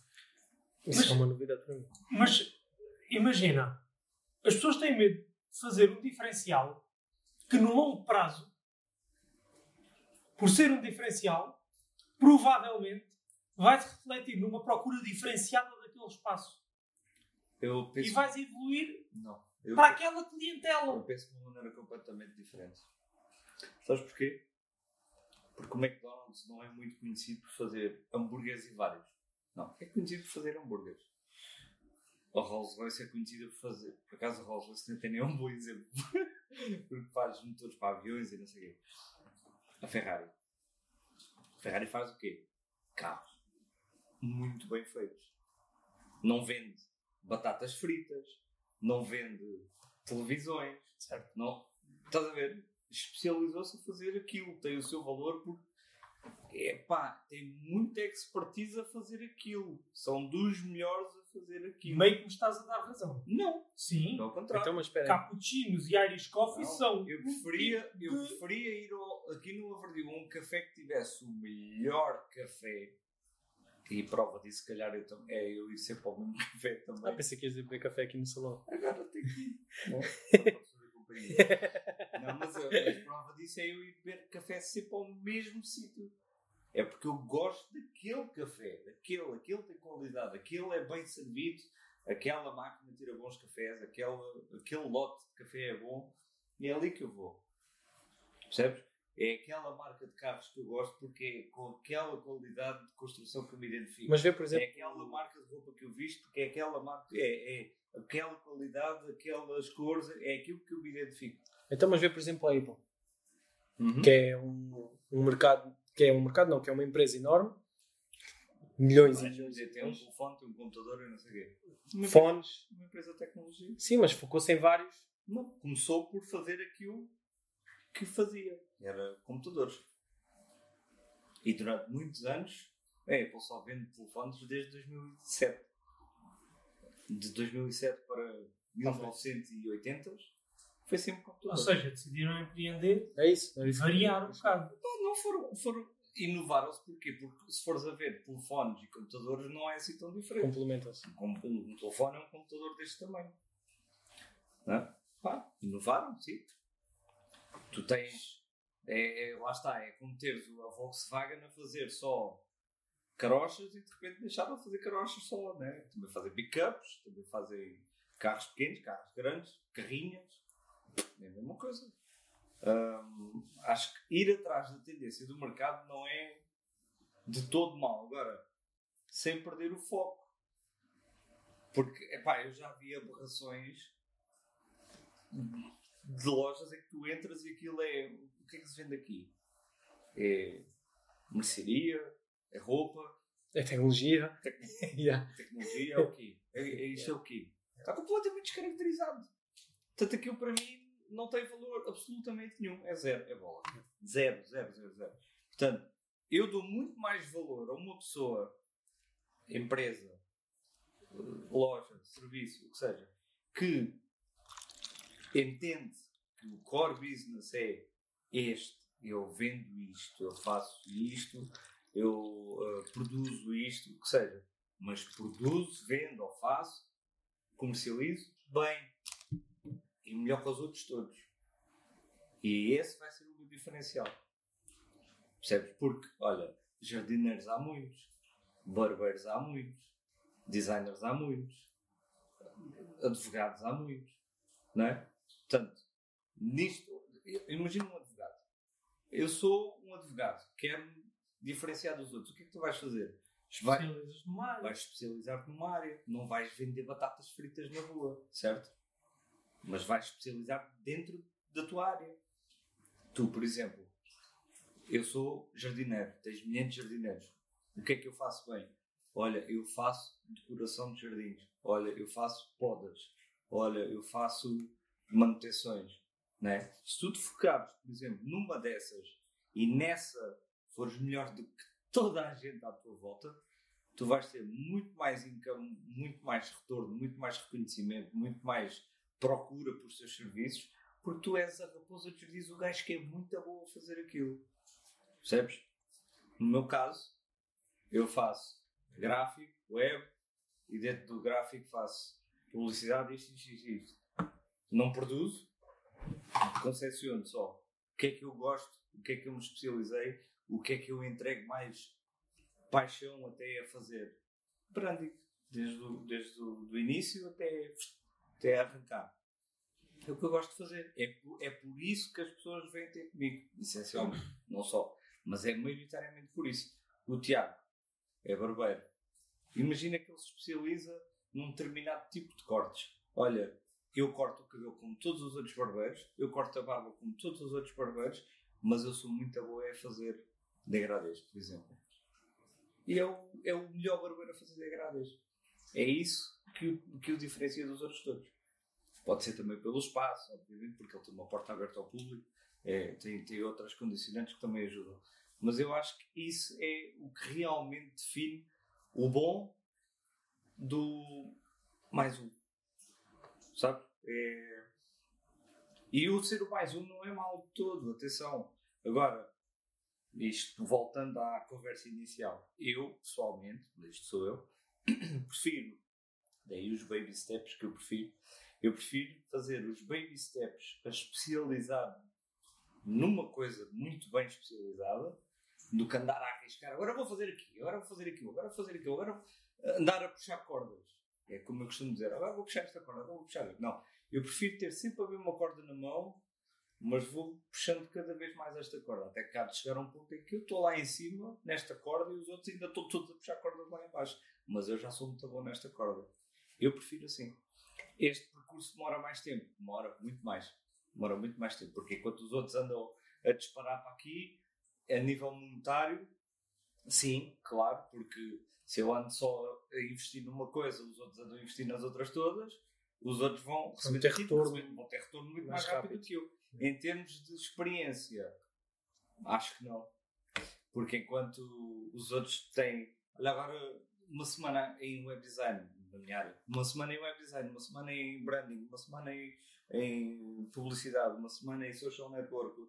Isso Mas- é uma novidade para mim. Mas imagina, as pessoas têm medo de fazer um diferencial que no longo prazo, por ser um diferencial, provavelmente vai se refletir numa procura diferenciada daquele espaço. Eu penso. E vais evoluir Não. Eu, para aquela eu clientela. penso de uma maneira completamente diferente. Sabes porquê? Porque o McDonald's não é muito conhecido por fazer hambúrgueres e vários. Não, é conhecido por fazer hambúrgueres. A Rolls Royce é conhecida por fazer. Por acaso a Rolls Royce nem tem nenhum bom exemplo. (laughs) Porque faz motores para aviões e não sei o quê. A Ferrari. A Ferrari faz o quê? Carros. Muito bem feitos. Não vende batatas fritas. Não vende televisões. Certo. Não. Estás a ver? Especializou-se a fazer aquilo. Tem o seu valor porque. Epá, tem muita expertise a fazer aquilo. São dos melhores a fazer aquilo. Meio que me estás a dar razão. Não, Sim. ao contrário. Então, mas espera. Cappuccinos e Irish Coffee Não, são. Eu um preferia, tipo eu preferia ir ao- aqui no Lavradio a um café que tivesse o melhor café. E prova disso, se calhar, eu também. É, eu ir sempre ao mesmo (laughs) café também. Ah, pensei que ias beber café aqui no salão. Agora tenho que ir. (laughs) Não, só para fazer companhia. Não, mas a, a prova disso é eu ir café sempre ao mesmo sítio. É porque eu gosto daquele café, daquele, aquele tem qualidade, aquele é bem servido, aquela máquina tira bons cafés, aquela, aquele lote de café é bom e é ali que eu vou. Percebes? É aquela marca de carros que eu gosto porque é com aquela qualidade de construção que eu me identifico. Mas vê, por É exemplo, aquela marca de roupa que eu visto, porque é aquela marca, é, é aquela qualidade, aquelas cores, é aquilo que eu me identifico. então, mas vê, por exemplo, a Apple, Uhum. que é um, um mercado, que é um mercado, não, que é uma empresa enorme, milhões e Vais milhões tem um telefone, tem um computador e não sei o quê. Uma fones. Uma empresa de tecnologia. Sim, mas focou-se em vários. Não. Começou por fazer aquilo que fazia. Era computadores. E durante muitos anos, a Apple só vende telefones desde 2007. De 2007 para 1980 foi sempre Ou computadores. seja, decidiram empreender, É isso. É isso. variar um bocado. Não, não foram, foram inovaram-se porquê? Porque se fores a ver telefones e computadores não é assim tão diferente. Complementam-se. Um, um- um telefone é um computador deste tamanho. Não é? Pá, inovaram, sim. Tu tens. É, é- lá está, é como teres a Volkswagen a fazer só carochas e de repente deixaram de fazer carochas só, né? Também fazem pickups, também fazem carros pequenos, carros grandes, carrinhas. É a mesma coisa. Hum, acho que ir atrás da tendência do mercado não é de todo mal. Agora, sem perder o foco. Porque, epá, eu já vi aberrações de lojas em que tu entras e aquilo é. O que é que se vende aqui? É mercearia? É roupa? É tecnologia. (laughs) Yeah. Tecnologia? É o quê? É, é isto é o quê? Está completamente descaracterizado. Portanto, aquilo para mim não tem valor absolutamente nenhum. É zero, é bola. Zero, zero, zero, zero. Portanto, eu dou muito mais valor a uma pessoa, empresa, loja, serviço, o que seja, que entende que o core business é este, eu vendo isto, eu faço isto, eu eh, produzo isto, o que seja, mas produzo, vendo ou faço, comercializo bem e melhor que os outros todos. E esse vai ser o meu diferencial. Percebes? Porque, olha, jardineiros há muitos, barbeiros há muitos, designers há muitos, advogados há muitos, não é? Portanto, nisto, imagina um advogado. Eu sou um advogado, quero-me diferenciar dos outros. O que é que tu vais fazer? Vai, Especialistas no mar. vais especializar-te numa área. Não vais vender batatas fritas na rua, certo? Mas vais especializar dentro da tua área. Tu, por exemplo, eu sou jardineiro, tens milhares de jardineiros. O que é que eu faço bem? Olha, eu faço decoração de jardins. Olha, eu faço podas. Olha, eu faço manutenções. Né? Se tu te focares, por exemplo, numa dessas e nessa fores melhor do que toda a gente à tua volta, tu vais ter muito mais income, muito mais retorno, muito mais reconhecimento, muito mais procura por teus serviços, porque tu és a raposa que diz o gajo que é muito bom a fazer aquilo. Percebes? No meu caso, eu faço gráfico, web, e dentro do gráfico faço publicidade, isto, isto, isto, isto. Não produzo, concepciono só o que é que eu gosto, o que é que eu me especializei, o que é que eu entrego mais paixão até a fazer. Branding. desde o, desde o do início até, até arrancar. É o que eu gosto de fazer. É por, é por isso que as pessoas vêm ter comigo, essencialmente. (clears throat) Não só. Mas é maioritariamente por isso. O Tiago é barbeiro. Imagina que ele se especializa num determinado tipo de cortes. Olha, eu corto o cabelo como todos os outros barbeiros, eu corto a barba como todos os outros barbeiros, mas eu sou muito boa a fazer degradês, por exemplo. E é o, é o melhor barbeiro a fazer degradês. É isso que que o diferencia dos outros todos. Pode ser também pelo espaço, obviamente, porque ele tem uma porta aberta ao público, é, tem, tem outras condicionantes que também ajudam. Mas eu acho que isso é o que realmente define o bom do mais um. Sabe? É... E o ser o mais um não é mal todo, atenção. Agora, isto voltando à conversa inicial, eu pessoalmente, isto sou eu, (clears throat) prefiro, daí os baby steps que eu prefiro, eu prefiro fazer os baby steps a especializar numa coisa muito bem especializada do que andar a arriscar. Agora vou fazer aqui, agora vou fazer aquilo, agora vou fazer aquilo, agora vou andar a puxar cordas. É como eu costumo dizer, agora vou puxar esta corda, agora vou puxar. Não, eu prefiro ter sempre a mesma corda na mão, mas vou puxando cada vez mais esta corda, até que há de chegar a um ponto em que eu estou lá em cima, nesta corda, e os outros ainda estão todos a puxar cordas lá em baixo. Mas eu já sou muito bom nesta corda. Eu prefiro assim. Este percurso demora mais tempo, demora muito mais. Demora muito mais tempo, porque enquanto os outros andam a disparar para aqui, a nível monetário, sim, claro, porque se eu ando só a investir numa coisa, os outros andam a investir nas outras todas, os outros vão receber ter tipo, retorno receber- vão ter retorno muito mais mais, rápido, rápido. do que eu. Em termos de experiência, acho que não. Porque enquanto os outros têm, olha agora, uma semana em web design, na minha área, uma semana em web design, uma semana em branding, uma semana em, em publicidade, uma semana em social network,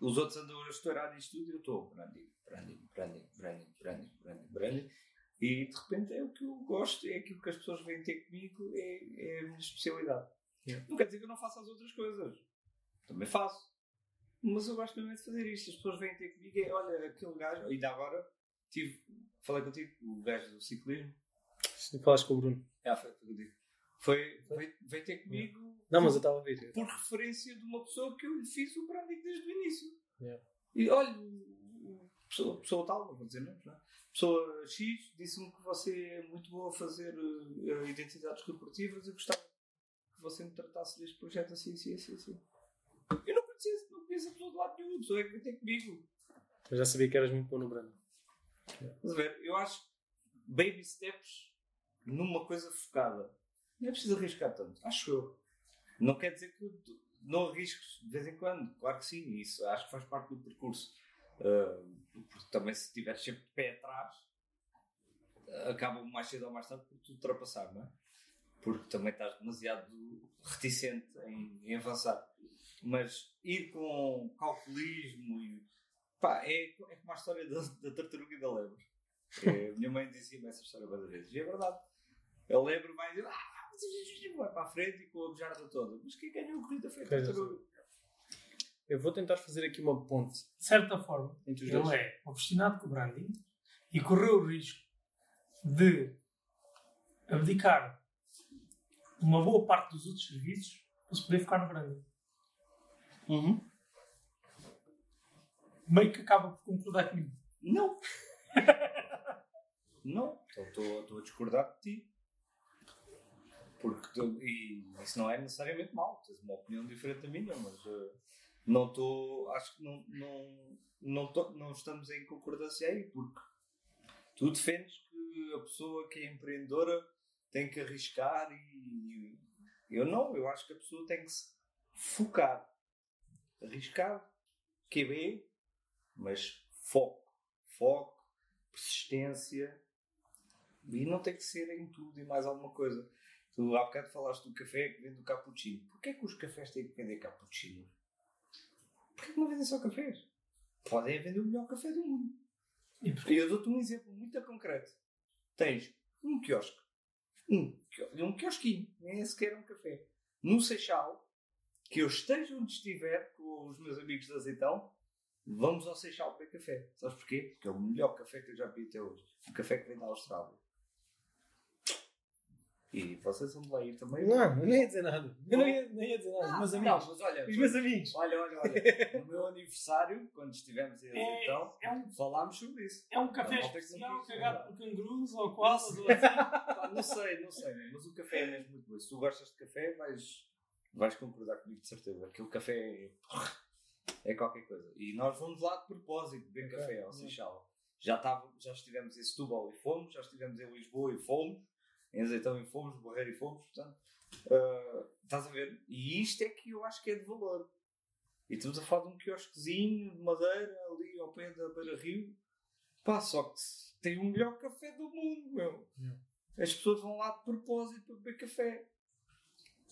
os outros andam a estourar nisto tudo e eu estou branding, branding, branding, branding, branding, branding, branding. E de repente é o que eu gosto, é aquilo que as pessoas vêm ter comigo, é, é a minha especialidade. Yeah. Não quer dizer que eu não faça as outras coisas. Também faço. Mas eu gosto mesmo de fazer isto. As pessoas vêm ter comigo e olha, aquele gajo, ainda agora tive, falei contigo, o gajo do ciclismo. Se falaste com o Bruno. Ah, foi, foi contigo. Foi, veio, veio ter comigo Não, mas eu estava a ver. por referência de uma pessoa que eu lhe fiz o branding desde o início. Yeah. E olha, o- o- pessoa, pessoa tal, não vou dizer nomes, não é? Pessoa X disse-me que você é muito boa a fazer eh, identidades corporativas e gostava que você me tratasse deste projeto assim, assim, assim, assim. Eu não conhecia, não conheço a pessoa de lado nenhum, a pessoa é que veio ter comigo. Eu já sabia que eras muito bom no Bruno. Estás a ver? Eu acho que baby steps numa coisa focada. Não é preciso arriscar tanto, acho eu. Não quer dizer que não arrisques de vez em quando, claro que sim, isso acho que faz parte do percurso. Ah, porque também se estiveres sempre de pé atrás, acaba mais cedo ou mais tarde por te ultrapassar, não é? Porque também estás demasiado reticente em, em avançar. Mas ir com calculismo e pá, é, é como a história da, da tartaruga e da lebre. É, minha mãe dizia-me essa história várias vezes. E é verdade. A lebre vai dizer, ah, vai para a frente e com a bujarda toda. Mas quem ganhou a corrida foi a. Eu vou tentar fazer aqui uma ponte De certa forma, entre os ele dois. é obstinado com o branding e correu o risco de abdicar uma boa parte dos outros serviços para se poder focar no branding. Uhum. Meio que acaba por concordar comigo. Não. (laughs) não. Então estou estou a discordar de ti. Porque tu- e isso não é necessariamente mau. Tens uma opinião diferente da minha, mas eh, não estou. Acho que não, não, não, tô- não estamos em concordância aí, porque tu defendes que a pessoa que é empreendedora tem que arriscar e eu não, eu acho que a pessoa tem que se focar. Arriscar, QB, mas foco. Foco, persistência. E não tem que ser em tudo e mais alguma coisa. Tu há bocado falaste do café que vende o cappuccino. Porquê que os cafés têm que vender cappuccino? Porquê que não vendem só cafés? Podem vender o melhor café do mundo. E eu dou-te um exemplo muito concreto. Tens um quiosque. Um, um quiosquinho. Nem é sequer um café. No Seixal, que eu esteja onde estiver com os meus amigos de azeitão, vamos ao Seixal beber café. Sabes porquê? Porque é o melhor café que eu já vi até hoje. O café que vem da Austrália. E vocês vão lá ir também. Não, eu não ia dizer nada. Eu não ia, não ia dizer nada. Os meus Não, amigos. mas olha, Os meus amigos. olha, olha, olha. No meu aniversário, quando estivemos em É, então, é um, falámos sobre isso. é um café Não, não especial não cagado não. por cangurus ou ou assim. (laughs) Não sei, não sei, mas o café é mesmo muito bom. Se tu gostas de café, vais, vais concordar comigo de certeza. Aquele café é, é qualquer coisa. E nós vamos lá de propósito beber café ao. Seixal. Já, estava, já estivemos em Setúbal e fomos, já estivemos em Lisboa e fomos, em Azeitão e fomos, Barreiro e fomos, portanto, ah, estás a ver? E isto é que eu acho que é de valor. E estamos a falar de um quiosquezinho de madeira ali ao pé da Beira Rio. Pá, só que tem o melhor café do mundo, meu. Yeah. As pessoas vão lá de propósito para beber café.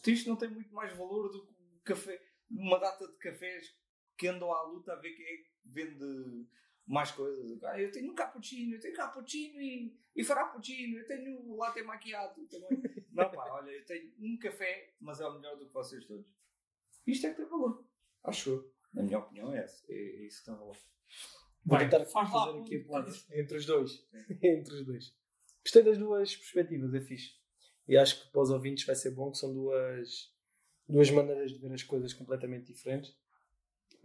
Isto não tem muito mais valor do que café. Uma data de cafés que andam à luta a ver quem é que vende mais coisas. Ah, eu tenho um cappuccino, eu tenho cappuccino e, e frappuccino, eu tenho latte macchiato também. (laughs) não, pá, olha, eu tenho um café, mas é o melhor do que vocês todos. Isto é que tem valor. Acho eu. Na minha opinião, é essa. É, é isso que tem valor. Vou Bem, tentar faz lá fazer um- aqui a ponte entre os dois. (laughs) entre os dois. Gostei das duas perspectivas, é fixe. E acho que para os ouvintes vai ser bom que são duas, duas maneiras de ver as coisas completamente diferentes.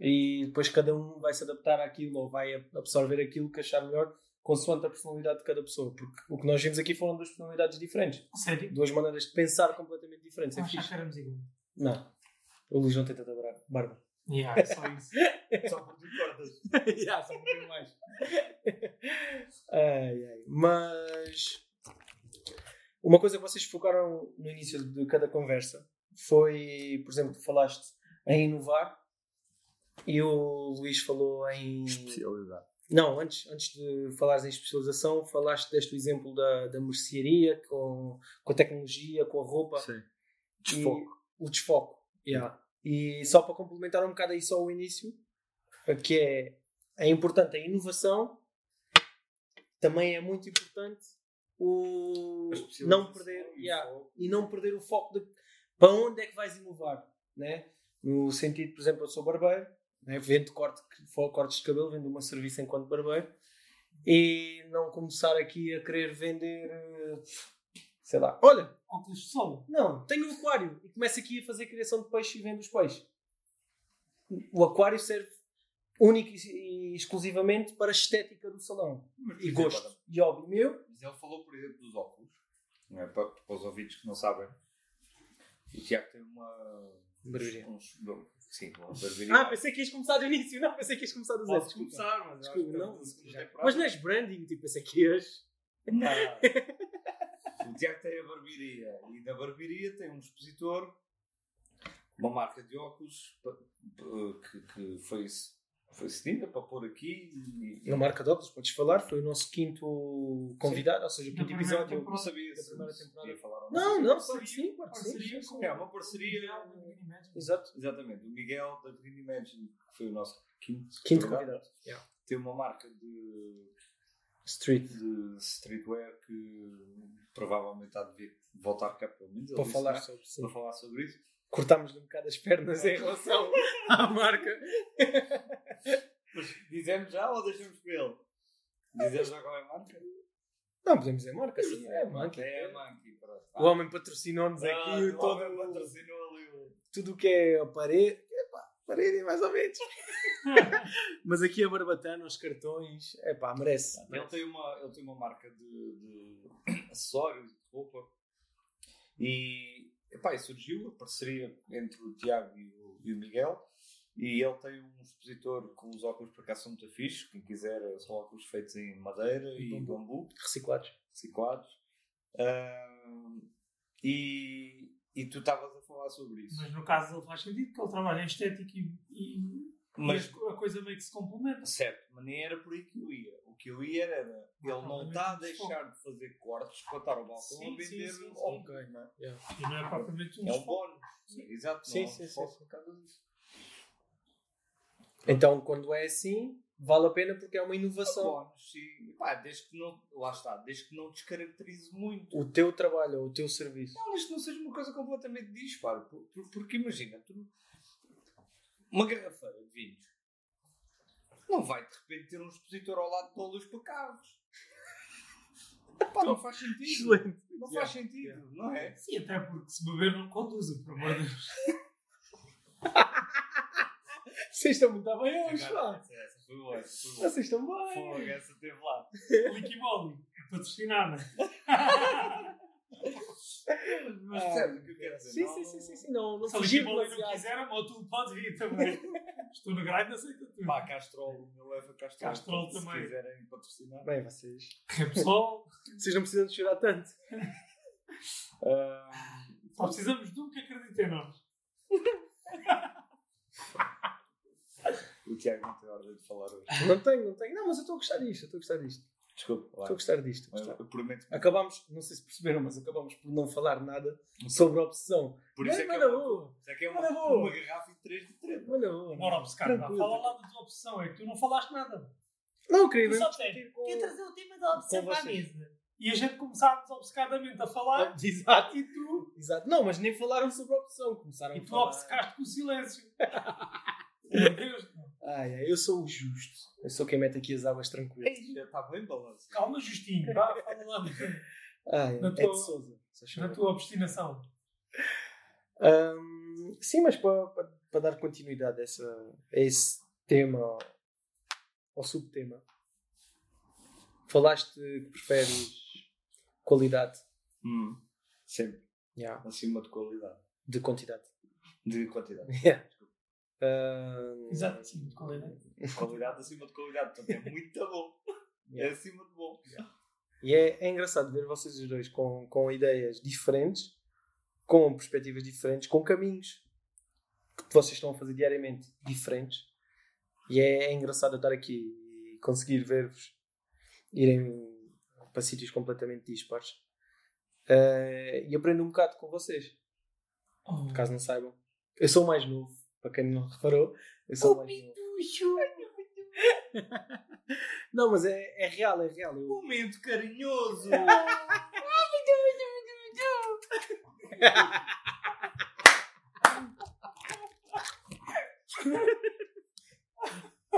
E depois cada um vai se adaptar àquilo ou vai absorver aquilo que achar melhor consoante a personalidade de cada pessoa. Porque o que nós vimos aqui foram duas personalidades diferentes. Sério? Duas maneiras de pensar completamente diferentes. É Achar fixe. que éramos iguais. Não. O Luís não tem tanta bra- barba. Yeah, é (laughs) só isso. Só porque tu cortas. (laughs) Já, só um pouquinho mais. ai, ai. Mas uma coisa que vocês focaram no início de cada conversa foi, por exemplo, tu falaste em inovar e o Luís falou em. Especialidade. Não, antes, antes de falares em especialização, falaste deste exemplo da, da mercearia com, com a tecnologia, com a roupa Sim. e o desfoco. Yeah. E só para complementar um bocado aí só o início, que é, é importante a inovação, também é muito importante o não perder yeah, e não perder o foco de para onde é que vais inovar, né? No sentido, por exemplo, eu sou barbeiro, né? vendo corte, cortes de cabelo, vendo uma serviço enquanto barbeiro e não começar aqui a querer vender, eh, sei lá, olha, Óculos de sol. não, tenho um aquário e começo aqui a fazer criação de peixe e vendo os peixes. O aquário serve único e exclusivamente para a estética do salão e gosto e hobby meu. Mas ele falou, por exemplo, dos óculos. Não é? para, para os ouvintes que não sabem. O Tiago tem uma. Barbearia. Uns, sim. Ah, pensei que ias começar do início, não, pensei que ias começar do zero. Começar, mas Desculpa, acho que não, Mas não és branding, tipo, pensei que ias. Não. o Tiago tem a barbearia e na barbearia tem um expositor, uma marca de óculos que, que foi, foi cedida para pôr aqui e, Na marca de óculos, podes falar, foi o nosso quinto convidado, ou seja, o quinto episódio. não sabia Da se primeira temporada. falar ou Não, não, que sim, claro sim. Parceria com É uma parceria. Exato. Exatamente, o Miguel da Green Imagine, que foi o nosso quinto, Quinto convidado. Yeah. tem uma marca de, Street. de streetwear que provavelmente há de vir- voltar cá pelo menos. Para falar né? sobre sim. para falar sobre isso. Cortámos-lhe um bocado as pernas em relação à marca. Mas dizemos já ou deixamos para ele? Dizemos já qual é a marca? Não, podemos dizer marca, sim. É. É a Monkey, pronto. O homem patrocinou-nos Ah, aqui o todo, homem patrocinou ali o- tudo o que é a parede. Epá, parede mais ou menos. (laughs) Mas aqui a barbatana, os cartões, epá, merece. Ele tem uma, ele tem uma marca de, de (coughs) acessórios, de roupa. E, epá, e surgiu a parceria entre o Tiago e o, e o Miguel. E ele tem um expositor com os óculos para cá são muito fixe. Quem quiser, são óculos feitos em madeira e bambu. bambu, Reciclados. reciclados. Ah, e, e tu estavas a falar sobre isso. Mas no caso dele faz sentido que ele trabalha em estética e, e, Mas, e a coisa meio que se complementa. certo, mas nem era por aí que eu ia. O que eu ia era, ele não está a deixar de fazer cortes para estar ao balcão Sim, a vender sim, sim, sim. óculos, não é? E não é propriamente um É um bónus. Exato, Sim, não é sim, sim, disso. Então, quando é assim, vale a pena porque é uma É um inovação. bónus, sim. Pá, desde que não, lá está, desde que não descaracterize muito. O teu trabalho, o teu serviço. Não, desde que não seja uma coisa completamente disparo. Por- por- Porque imagina, tu, uma garrafeira de vinhos não vai de repente ter um expositor ao lado de todos para carros. Pá, não faz sentido. Excelente. Não Yeah. faz sentido, não é? Sim, até porque se beber não conduzem, por amor de Deus. (laughs) Vocês estão muito bem hoje, pá. Essa, foi boa, essa foi boa. Vocês estão bem. Fogo, essa teve lá. (laughs) Liquimoli, é patrocinada. (laughs) Mas percebes o que eu quero dizer? Sim, Não- sim, sim, sim, sim. Não, não Se fugir Liquimoli não quiser, a Motul pode vir também. Estou no grind, aceita tudo. Pá, Castrol, o meu leva Castrol. Castrol se também. quiserem patrocinar. Bem, vocês. Repsol, Vocês não precisam de chorar tanto. Ah, (laughs) só precisamos de um que acredite em nós. (laughs) o Tiago não tem ordem de falar hoje. Não tenho, não tenho. Não, mas eu estou a gostar disto. Eu estou a gostar disto. Desculpa, Estou a gostar disto. gostar. prometo Acabámos, não sei se perceberam, mas acabámos por não falar nada sobre a obsessão. Por isso é que é uma, boa. isso é, que é uma, boa. uma garrafa de 3 de 3. Mas não, Ora, obcecado, vá, Tranquilo. fala lá da tua opção, é que tu não falaste nada. Não, mesmo só tens. com... Quer trazer o tema da com para a mesa. E a gente começámos obcecadamente a falar (laughs) Exato. e tu, Exato. Não, mas nem falaram sobre a opção. Começaram e a tu falar... obcecaste com o silêncio. (laughs) Meu Deus. Ai, ai, eu sou o justo. Eu sou quem mete aqui as águas tranquilas. Já está bem balanço. Calma, Justinho, vá, fala lá Ai, Na é tua- de Souza. chama. tua obstinação. Ahm, sim, mas para, para, para dar continuidade a, essa, a esse tema, ao, ao subtema, falaste que preferes qualidade Hum, sempre. yeah, Acima de qualidade. de quantidade. De quantidade. (laughs) Yeah. Exato, sim, de qualidade. (laughs) Qualidade acima de qualidade. Portanto, é muito bom. (laughs) É Yeah. acima de bom. E é, é engraçado ver vocês os dois com, com ideias diferentes, com perspectivas diferentes, com caminhos que vocês estão a fazer diariamente diferentes. E é, é engraçado estar aqui e conseguir ver-vos irem para sítios completamente dispares. Eh, e aprendo um bocado com vocês, Oh. caso não saibam. Eu sou o mais novo, para quem não reparou. Eu sou o mais. Não, mas é, é real, é real. Eu, Momento carinhoso. (laughs)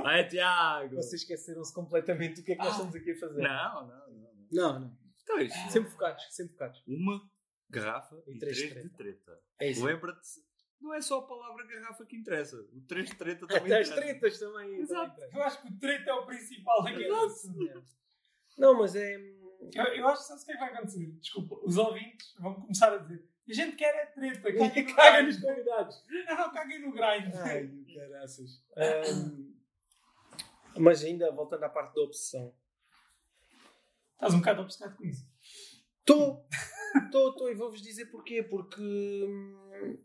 Vai, Tiago! vocês esqueceram-se completamente do que é que nós estamos aqui a fazer. Não, não, não. não. Não, não. Dois. Sempre focados, sempre focados. Uma garrafa E e, três três, de de treta. É isso. Lembra-te, não é só a palavra garrafa que interessa. O três de treta também Até as interessa. tretas também. Exato. também Eu acho que o treta é o principal aqui. interessa. Não, mas é. Eu, eu acho que sabes o que é que vai acontecer? Desculpa, os ouvintes vão começar a dizer a gente quer é treta, (laughs) no Caga grind. nos convidados. Não, (laughs) não, caguem no grind. Ai, caraças. Ahm, mas ainda voltando à parte da obsessão. Estás um bocado obcecado com isso. Estou, estou, estou e vou-vos dizer porquê. Porque hum,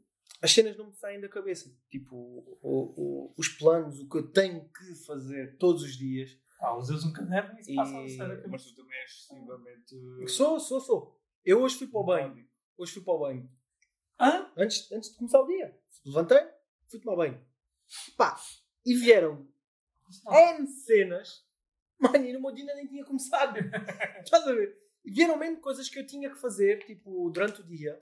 as cenas não me saem da cabeça. Tipo, o- o- os planos, o que eu tenho que fazer todos os dias. Ah, usas um caderno e se E- passa a sair da Mas tu também és excessivamente. Sou, sou, sou. Eu hoje fui para o banho. Hoje fui para o banho. Hã? Antes, antes de começar o dia. Levantei, fui tomar banho. Pá, e vieram N cenas. Mano, e no meu dia nem tinha começado. (laughs) Estás a ver? E vieram mesmo coisas que eu tinha que fazer, tipo, durante o dia.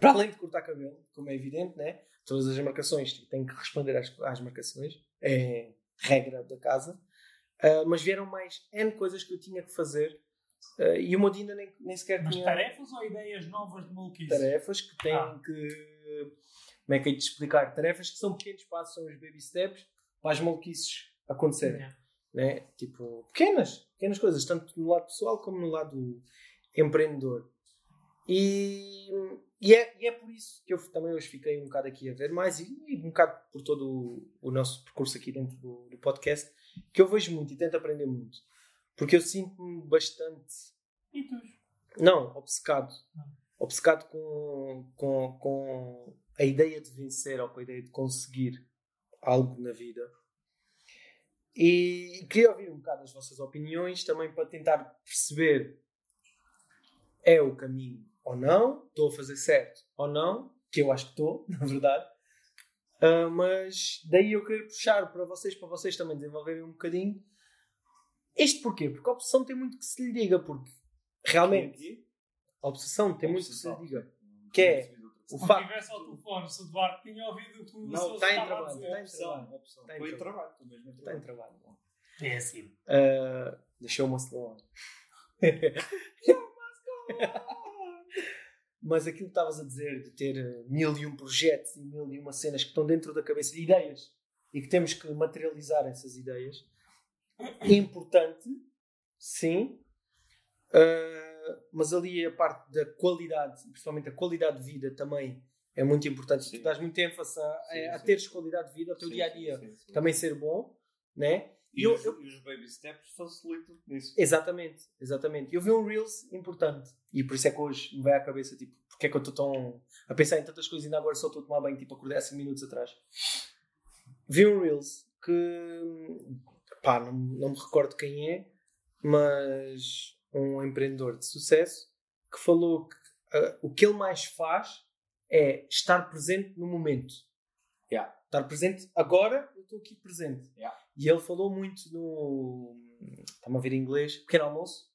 Para além de cortar cabelo, como é evidente, né? Todas as marcações, tenho que responder às, às marcações. É regra da casa. Ah, mas vieram mais N coisas que eu tinha que fazer. ah, e o meu dia ainda nem, nem sequer Mas tinha tarefas ou ideias novas de maluquice? tarefas que têm Ah. que. Como é que é de explicar? Tarefas que são pequenos passos, são os baby steps para as maluquices acontecerem. Yeah. Né? Tipo, pequenas, pequenas coisas, tanto no lado pessoal como no lado empreendedor. E, e, é, e é por isso que eu também hoje fiquei um bocado aqui a ver mais e, e um bocado por todo o, o nosso percurso aqui dentro do, do podcast, que eu vejo muito e tento aprender muito. Porque eu sinto-me bastante E tu? não, obcecado. Obcecado com, com, com a ideia de vencer ou com a ideia de conseguir algo na vida. E queria ouvir um bocado as vossas opiniões também para tentar perceber é o caminho ou não, estou a fazer certo ou não, que eu acho que estou, (laughs) na verdade. Ah, mas daí eu queria puxar para vocês, para vocês também desenvolverem um bocadinho. Isto porquê? Porque a obsessão tem muito que se lhe diga, porque realmente a obsessão tem muito que se lhe diga. Que é o Se facto. tivesse ao telefone, se o Duarte tinha ouvido o que o Não, Sousa está em estava a trabalho, está em trabalho. Está em em trabalho. mesmo em Está em trabalho. trabalho. É assim. Uh, deixou-me acelerar. Mas aquilo que estavas a dizer de ter eh, mil e um projetos e mil e uma cenas que estão dentro da cabeça, ideias, e que temos que materializar essas ideias, é importante, sim, uh, mas ali a parte da qualidade, principalmente a qualidade de vida também é muito importante. Sim. Tu dás muito ênfase a, Sim, a, a sim. teres qualidade de vida, ao teu dia a dia também ser bom, né? E, eu- os, eu- e os baby steps facilitam nisso. Exatamente, exatamente. Eu vi um Reels importante e por isso é que hoje me vai à cabeça, tipo, porque é que eu estou tão a pensar em tantas coisas e ainda agora só estou a tomar banho, tipo, acordei há 5 minutos atrás. Vi um Reels que, pá, não, não me recordo quem é, mas um empreendedor de sucesso que falou que ah, o que ele mais faz é estar presente no momento. Yeah. Estar presente agora, eu estou aqui presente. Yeah. E ele falou muito no. Está-me a ver em inglês? Pequeno almoço.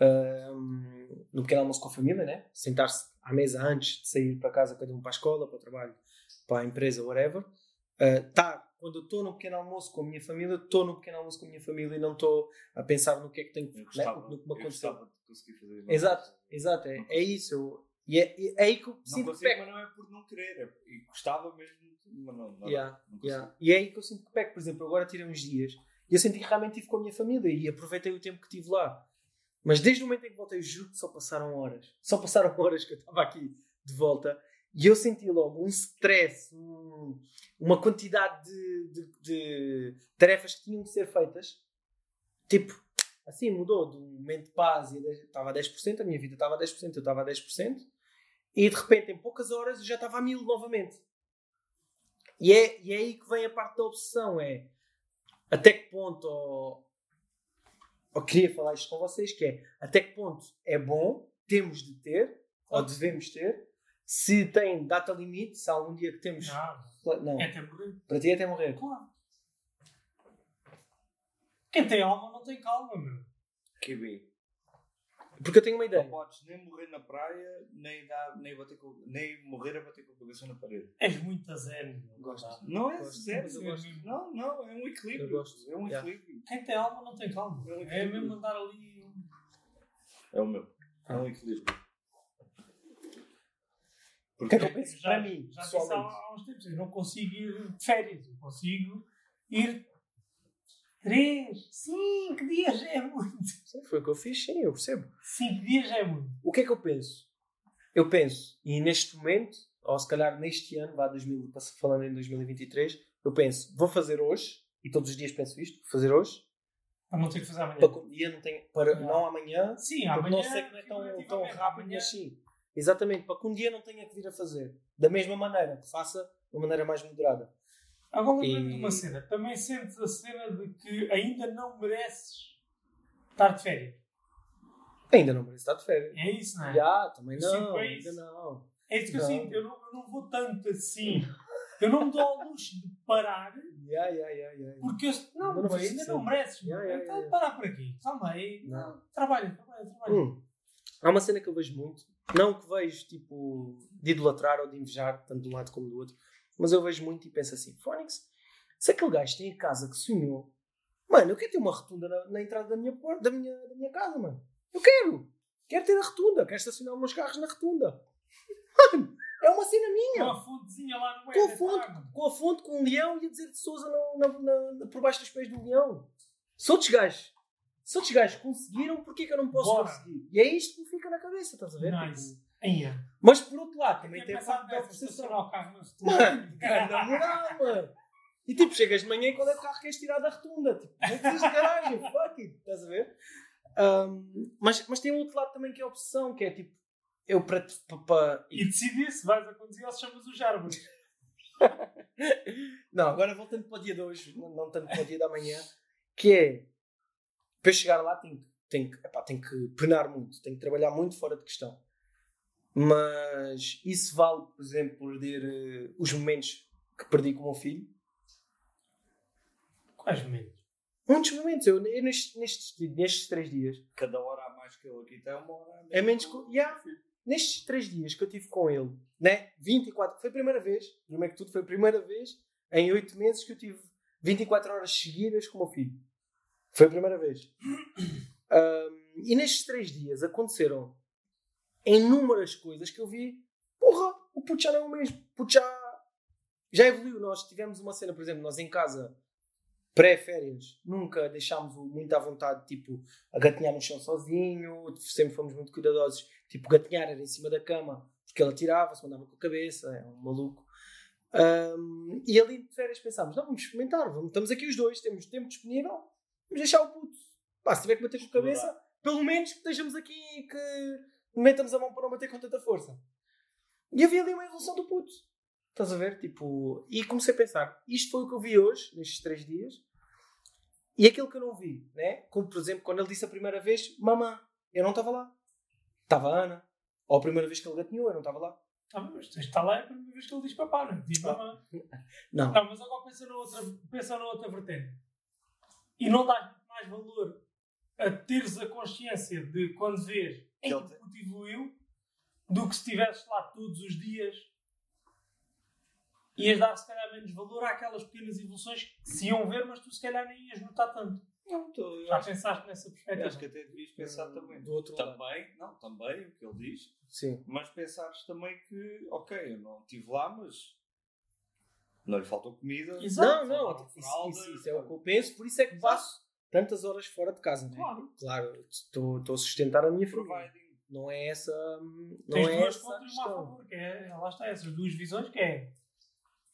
Ahm, no pequeno almoço com a família, né? Sentar-se à mesa antes de sair para casa, cada um para a escola, para o trabalho, para a empresa, whatever. Ah, tá, quando eu estou no pequeno almoço com a minha família, estou no pequeno almoço com a minha família e não estou a pensar no que é que tenho que né? no que me aconteceu. fazer. Exato, exato, é, é isso. eu- e é, é aí que eu sinto que consigo, peco. mas não é por não querer. É, e gostava mesmo, mas não, não, Yeah, não. Yeah. E é aí que eu sinto que peco. Por exemplo, agora tirei uns dias e eu senti que realmente estive com a minha família e aproveitei o tempo que tive lá. Mas desde o momento em que voltei, juro que só passaram horas. Só passaram (laughs) horas que eu estava aqui de volta e eu senti logo um stress, um- uma quantidade de, de- de tarefas que tinham que ser feitas. Tipo, assim mudou um momento de paz e estava a 10%, a minha vida estava a 10%, eu estava a 10%, e de repente, em poucas horas, eu já estava a mil novamente. E é, e é aí que vem a parte da obsessão: é até que ponto. Ou, ou queria falar isto com vocês: que é até que ponto é bom, temos de ter, ou devemos ter, se tem data limite, se há algum dia que temos. Não, Não, é até morrer. para ti é até morrer. Claro. Quem tem alma não tem calma, meu. QB. Porque eu tenho uma Não ideia. podes nem morrer na praia, nem, dar, nem, bater com, nem morrer a bater com a cabeça na parede. És muito a zen. meu. Gosto. Não. Não é Gosto, zero. mas eu gosto. Não, não, é um equilíbrio. Eu gosto. É um Yeah. equilíbrio. Quem tem alma não tem calma. É um É mesmo andar ali. É o meu. É um equilíbrio. O que é que eu penso Já- para mim, Já disse há, há uns tempos, eu não consigo ir de férias. Eu consigo ir três, cinco dias é muito. Sim, foi o que eu fiz, sim, eu percebo. Cinco dias é muito. O que é que eu penso? Eu penso, e neste momento, ou se calhar neste ano, vá 2000, passo- falando em 2023, eu penso, vou fazer hoje, e todos os dias penso isto, vou fazer hoje, Para não ter que fazer amanhã. para dia não tenha, para, Não. não amanhã, Sim, amanhã. não sei que não é tão, tão rápido, amanhã- mas sim. Exatamente, para que um dia não tenha que vir a fazer. Da mesma maneira, que faça de uma maneira mais moderada. Agora lembrei-me de uma cena. Também sentes a cena de que ainda não mereces estar de férias. Ainda não merece estar de férias. É isso, não é? Já, também Eu não, bem ainda não. É isso que eu Não. sinto. Eu não, eu não vou tanto assim. Eu não me dou ao luxo de parar Já, já, já, já. porque eu, não, não bem, ainda não mereces. Meu. ya, ya, então ya. parar por aqui. Calma aí. Não. Trabalha, trabalha, trabalha. Hum. Há uma cena que eu vejo muito, não que vejo tipo de idolatrar ou de invejar, tanto de um lado como do outro, mas eu vejo muito e penso assim: Phonics, se aquele gajo tem a casa que sonhou, mano, eu quero ter uma rotunda na, na entrada da minha, porta, da, minha, da minha casa, mano. Eu quero, quero ter a rotunda, quero estacionar os meus carros na rotunda. (laughs) Mano, é uma cena Com minha. a fontezinha lá no. Com a fonte, com um leão e a dizer de Souza na- na- na- por baixo dos pés do leão. Se outros gajos, se outros gajos conseguiram, porquê que eu não posso Bora. conseguir? E é isto que me fica na cabeça, estás a ver? Nice. Mas por outro lado, também tem a parte da nessa, obsessão. estacionar o carro na Mano, cara, na moral, mano. E tipo, chegas de manhã e qual é o carro que queres tirar da rotunda? Tipo, não precisas de garagem, (laughs) fuck it, estás a ver? Ahm, mas, mas tem um outro lado também que é a obsessão, que é tipo, eu para. para- para- E decidi se vais a conduzir ou se chamas o Jarbas. (laughs) Não, agora voltando para o dia de hoje, não, não tanto para o dia da manhã, que é para chegar lá tenho, tenho, epá, tenho que penar muito, tenho que trabalhar muito fora de questão. Mas isso vale, por exemplo, perder eh, os momentos que perdi com o meu filho. Quais momentos? Muitos momentos, eu, eu nestes, nestes, nestes três dias, Cada hora a mais que ele aqui tem, uma hora a menos. É menos que- yeah. nestes três dias que eu tive com ele, né? 24, foi a primeira vez, primeiro que tudo, foi a primeira vez em oito meses que eu tive 24 horas seguidas com o meu filho. Foi a primeira vez. (coughs) Ahm, e nestes três dias aconteceram inúmeras coisas que eu vi. Porra, o puto já não é o mesmo. O puto já, já evoluiu. Nós tivemos uma cena, por exemplo, nós em casa, pré-férias, nunca deixámos o muito à vontade, tipo, a gatinhar no chão sozinho. Sempre fomos muito cuidadosos. Tipo, gatinhar era em cima da cama, porque ele atirava-se, mandava com a cabeça. É um maluco. Um, e ali de férias pensámos: não, vamos experimentar. Vamos, estamos aqui os dois, temos tempo disponível. Vamos deixar o puto. Pá, se tiver que bater com a cabeça, pelo menos que estejamos aqui que metamos a mão para não bater com tanta força. E havia ali uma evolução do puto. Estás a ver? Tipo, e comecei a pensar: isto foi o que eu vi hoje, nestes três dias, e aquilo que eu não vi, né? Como por exemplo, quando ele disse a primeira vez: Mamã, eu não estava lá. Estava a Ana. Ou a primeira vez que ele gatinhou, eu não estava lá. Ah, mas está lá é a primeira vez que ele diz papá, não é? Diz mamã. Não. Não, mas agora pensa na outra, pensa na outra vertente. E não dás muito mais valor a teres a consciência de quando vês em que ele o puto evoluiu do que se estivesses lá todos os dias ias dar se calhar menos valor àquelas pequenas evoluções que se iam ver, mas tu se calhar nem ias notar tanto. Não, tô, eu Já acho, pensaste nessa perspectiva? acho que até devias pensar também. Do outro lado. Também, não, também, o que ele diz. Sim. Mas pensares também que, ok, eu não estive lá, mas não lhe faltou comida. Exato. Não, não, isso, fraldas, isso- isso é o que eu penso, por isso é que passo tantas horas fora de casa. Né? Claro. Claro, estou estou a sustentar a minha família. Não é essa. Não Tens é duas essa a favor, que é, lá está, essas duas visões, que é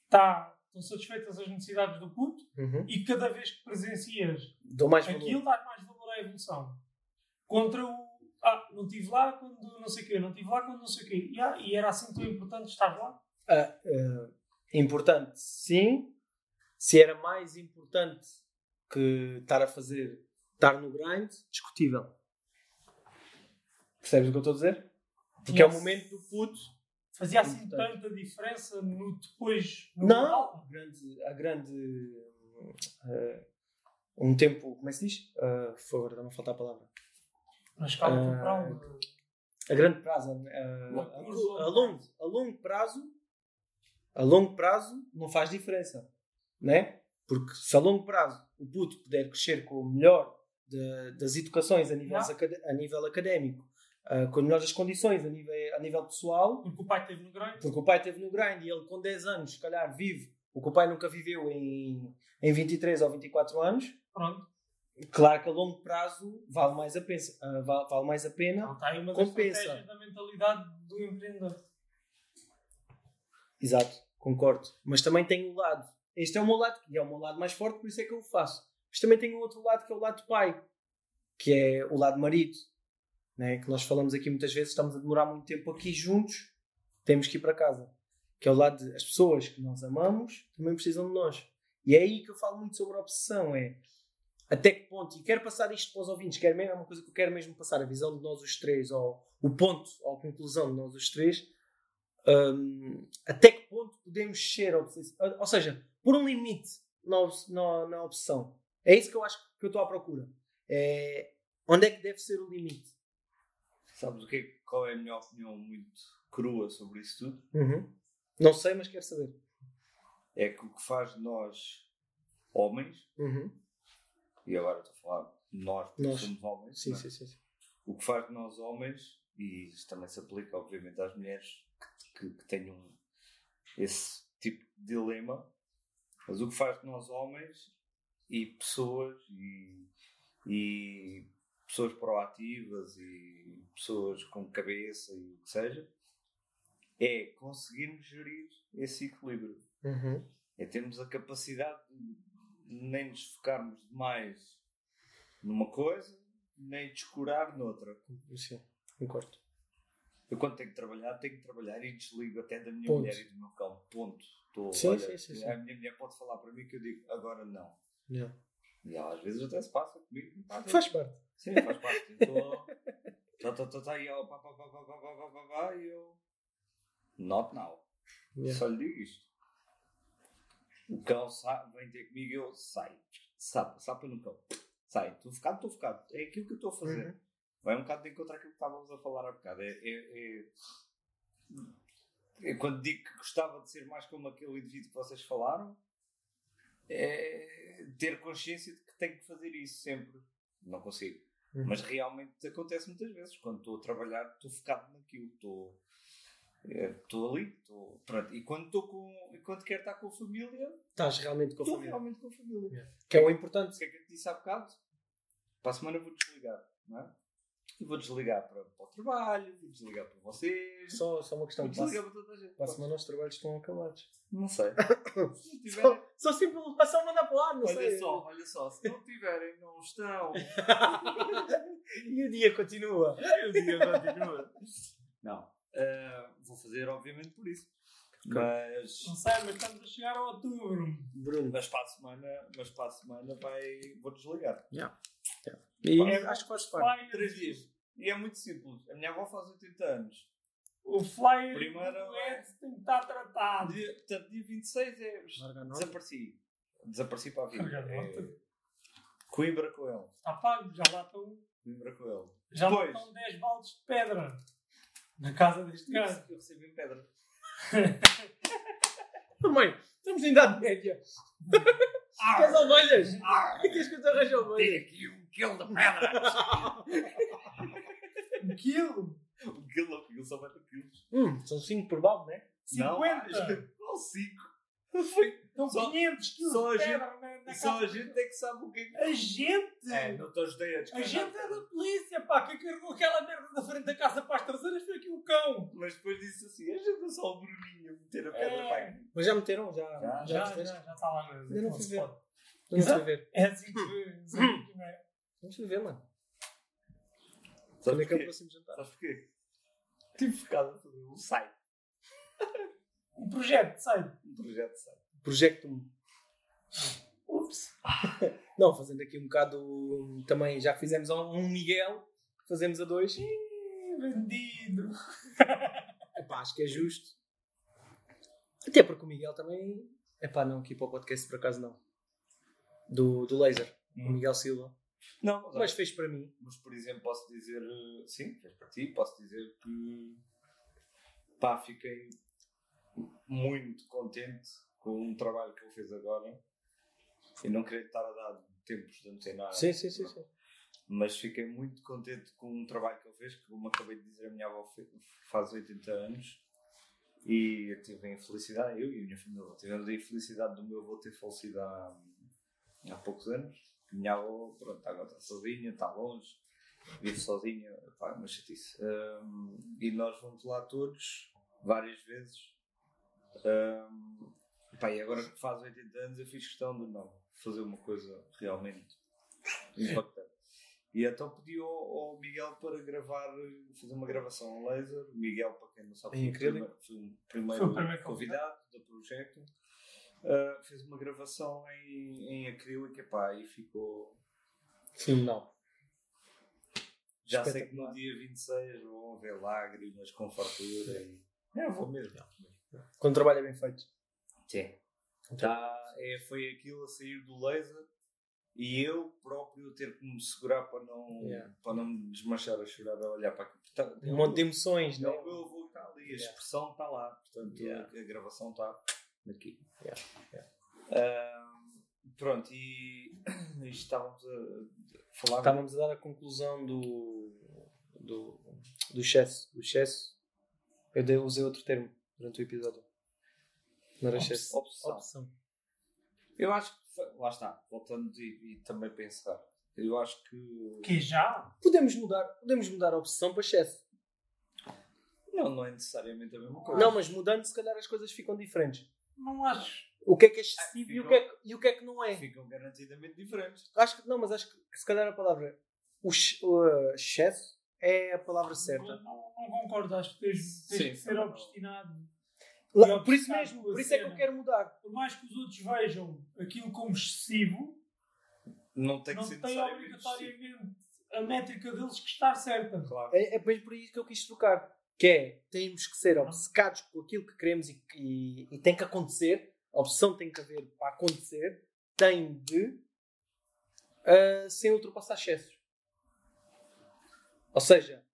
tá, estão satisfeitas as necessidades do puto Uhum. e cada vez que presencias aquilo dás mais valor à evolução. Contra o ah, não estive lá quando não sei o quê, não estive lá quando não sei o quê. E, ah, e era assim tão importante estar lá? Ah, ah, importante, sim. Se era mais importante que estar a fazer, estar no grind, discutível. Percebes o que eu estou a dizer? Porque é o momento do puto. Fazia assim tanta diferença no depois, no Não! moral? A grande. A grande ah, um tempo. Como é que se diz? Uh, por favor, dá-me a faltar a palavra. Na escala Ah, temporal. A grande prazo. prazo. a longo, a longo prazo. A longo prazo não faz diferença. Né? Porque se a longo prazo o puto puder crescer com o melhor de- das educações a nível, a nível académico, ah, com as melhores condições a nível, a nível pessoal, Porque o pai teve no grande. porque o pai teve no grind e ele com 10 anos, se calhar, vive o que o pai nunca viveu em, em 23 ou 24 anos, Pronto. claro que a longo prazo vale mais a, pensa, ah, vale, vale mais a pena. Não aí uma Compensa. da mentalidade do empreendedor. Exato, concordo. Mas também tem o lado. Este é o meu lado, e é o meu lado mais forte, por isso é que eu o faço. Mas também tem o outro lado, que é o lado pai, que é o lado marido. Né? Que nós falamos aqui muitas vezes, estamos a demorar muito tempo aqui juntos, temos que ir para casa. Que é o lado de as pessoas que nós amamos também precisam de nós. E é aí que eu falo muito sobre a obsessão. É até que ponto, e quero passar isto para os ouvintes, quero mesmo, é uma coisa que eu quero mesmo passar, a visão de nós os três, ou o ponto, ou a conclusão de nós os três, hum, até que ponto podemos ser obsessivos? Ou seja, por um limite na, na, na obsessão. É isso que eu acho que eu estou à procura. É, onde é que deve ser o limite? Sabes o que é- qual é a minha opinião muito crua sobre isso tudo? Não sei, mas quero saber. É que o que faz de nós homens, Uhum. e agora estou a falar de nós porque Nós. somos homens, é? sim, sim, sim. o que faz de nós homens, e isso também se aplica obviamente às mulheres que, que tenham esse tipo de dilema, mas o que faz de nós homens e pessoas e, e pessoas proativas e pessoas com cabeça e o que seja, é conseguirmos gerir esse equilíbrio. Uhum. É termos a capacidade de nem nos focarmos demais numa coisa, nem descurar noutra. Sim, concordo. Eu quando tenho que trabalhar, tenho que trabalhar e desligo até da minha Ponto. mulher e do meu cão. Ponto. Estou, Sim, olha, sim, sim, sim. A minha mulher pode falar para mim que eu digo agora não. Yeah. E ela às vezes até se passa comigo. Pá, Faz parte. Sim, faz parte. Estou. (laughs) Tá, tá, tá, tá, e ela pá, pá, pá, pá, pá, pá, pá, pá, pá, e eu. Not now. Yeah. Só lhe digo isto. O cão sa- vem ter comigo e eu sai. Sapa, sapa no cão. Sai. Estou focado, estou focado. É aquilo que eu estou a fazer. Uhum. Vai um bocado de encontrar aquilo que estávamos a falar há bocado. É, é, é- é quando digo que gostava de ser mais como aquele indivíduo que vocês falaram, é ter consciência de que tenho que fazer isso sempre. Não consigo. Uhum. Mas realmente acontece muitas vezes. Quando estou a trabalhar, estou focado naquilo. Estou eh, estou ali. Estou, pronto. E quando, estou com, e quando quero estar com a família, Estás realmente com a estou família. realmente com a família. Que é o importante. O que é que eu te disse há bocado? Para a semana vou desligar. Não é? E vou desligar para, para o trabalho, vou desligar para vocês. Só, só uma questão. Vou Para desligar para toda a gente. para a semana os trabalhos estão acabados. Não sei. (laughs) Se não tiverem, Só, só só mandar para lá, não olha sei. só, olha só, se não tiverem, não estão. (laughs) E o dia continua. o dia continua. Não. eh, vou fazer, obviamente, por isso. Mas, Não sei, mas estamos a chegar a outubro. Bruno. mas, para a semana, mas para a semana vai, vou desligar. E É, acho que faz parte. Flyer, Três dias. E é muito simples. A minha avó faz 80 anos. O flyer Primeiro- Ed tem que estar tratado. Dia, portanto, dia 26 é. Desapareci. Desapareci para a vida. É. Coimbra com ele. Está pago, já lá estão, Coimbra com ele. já lá Depois. estão 10 baldes de pedra na casa deste gajo. Eu recebi em pedra. (laughs) Mãe, estamos em idade média. Queres ovelhas? Queres que eu te arranje ovelhas? aqui um quilo de pedra. Um quilo? um quilo, um quilo só vai ter quilos. Hum, são 5 por balde, né? 50? Não, mais. Não, 5. Foi. Estão Só- 500 quilos só a de pedra na, na Só a gente é que sabe o que é que. A gente? É, não te ajudei a A descarregar. gente é da polícia, pá, que carregou aquela merda da frente da casa para as traseiras foi aqui o cão. Mas depois disse assim: a gente é só o Bruninho meter a pedra É. para. Mas já meteram? Já, Já, Já, já, fez? já está lá. no- Ainda não fui ver. spot. Vamos Exato. ver. É assim que assim que (laughs) é. Vamos ver, mano. Quando é que é o próximo jantar? Sabes porquê? Tive focado a fazer um site. Um projeto, sai. Um projeto de site. Projeto Ups. (laughs) Não, fazendo aqui um bocado também, já que fizemos um Miguel, fazemos a dois. Ih, Vendido. (laughs) Epá, acho que é justo. Até porque o Miguel também. Epá, não, aqui para o podcast por acaso não. Do, do Laser. O Miguel Silva. Não, mas, Mas fez para mim. mas, por exemplo, posso dizer, eh, sim, fez para ti, posso dizer que pá, fiquei muito contente com o trabalho que ele fez agora. E não queria estar a dar tempos de antenar. Sim, sim, sim. sim. Mas fiquei muito contente com o trabalho que ele fez, que como acabei de dizer, a minha avó faz 80 anos. E eu tive a infelicidade, eu e a minha família, tivemos a infelicidade do meu avô ter falecido há, há poucos anos. Minha avó, pronto, agora está sozinha, está longe, vive sozinha, pá, é uma chatice. Hum, e nós vamos lá todos, várias vezes. Hum, pá, e agora que faz 80 anos, eu fiz questão de não fazer uma coisa realmente impactante. E então pedi ao, ao Miguel para gravar, fazer uma gravação a laser. O Miguel, para quem não sabe, primeiro, foi o primeiro, Foi o primeiro convidado do projeto. Uh, fez uma gravação em, em acrílico epá, e ficou. Sim, não. Já sei que no dia 26 vão haver lágrimas com fartura e. É, vou mesmo. Quando trabalho é bem feito. Sim. Tá, é, foi aquilo a sair do laser e eu próprio ter que me segurar para não, Yeah. para não me desmanchar a chorar a olhar para aquilo. Tá- Um monte de emoções, Não, não o meu avô está ali, a expressão está lá, portanto Yeah. a gravação está aqui. Yeah, yeah. Ah, pronto, e (coughs) isto estávamos a falar. Estávamos a dar a conclusão do. do. do excesso. Do excesso. Eu dei, usei outro termo durante o episódio. Não era excesso. Opção. Opção. Eu acho que. Lá está, voltando e, e também para encerrar. Eu acho que. Que já? Podemos mudar, podemos mudar a opção para excesso. Não, não é necessariamente a mesma coisa. Não, mas mudando, se calhar as coisas ficam diferentes. Não acho. O que é que é excessivo Ah, e, o ficam- que é que, e o que é que não é? Ficam garantidamente diferentes. Acho que, não, mas acho que se calhar a palavra o, o, uh, excesso é a palavra certa. Não, não concordo, acho que tens, tens Sim, que ser obstinado. Lá- por isso mesmo, por isso é que eu cena. quero mudar. Por mais que os outros vejam aquilo como excessivo, Não tem que não ser tem obrigatoriamente a métrica deles que estar certa. Claro. É, é bem por isso que eu quis trocar. Que é, temos que ser obcecados com aquilo que queremos e, e- e tem que acontecer. A opção tem que haver para acontecer. Tem de, ah, sem ultrapassar excessos. Ou seja,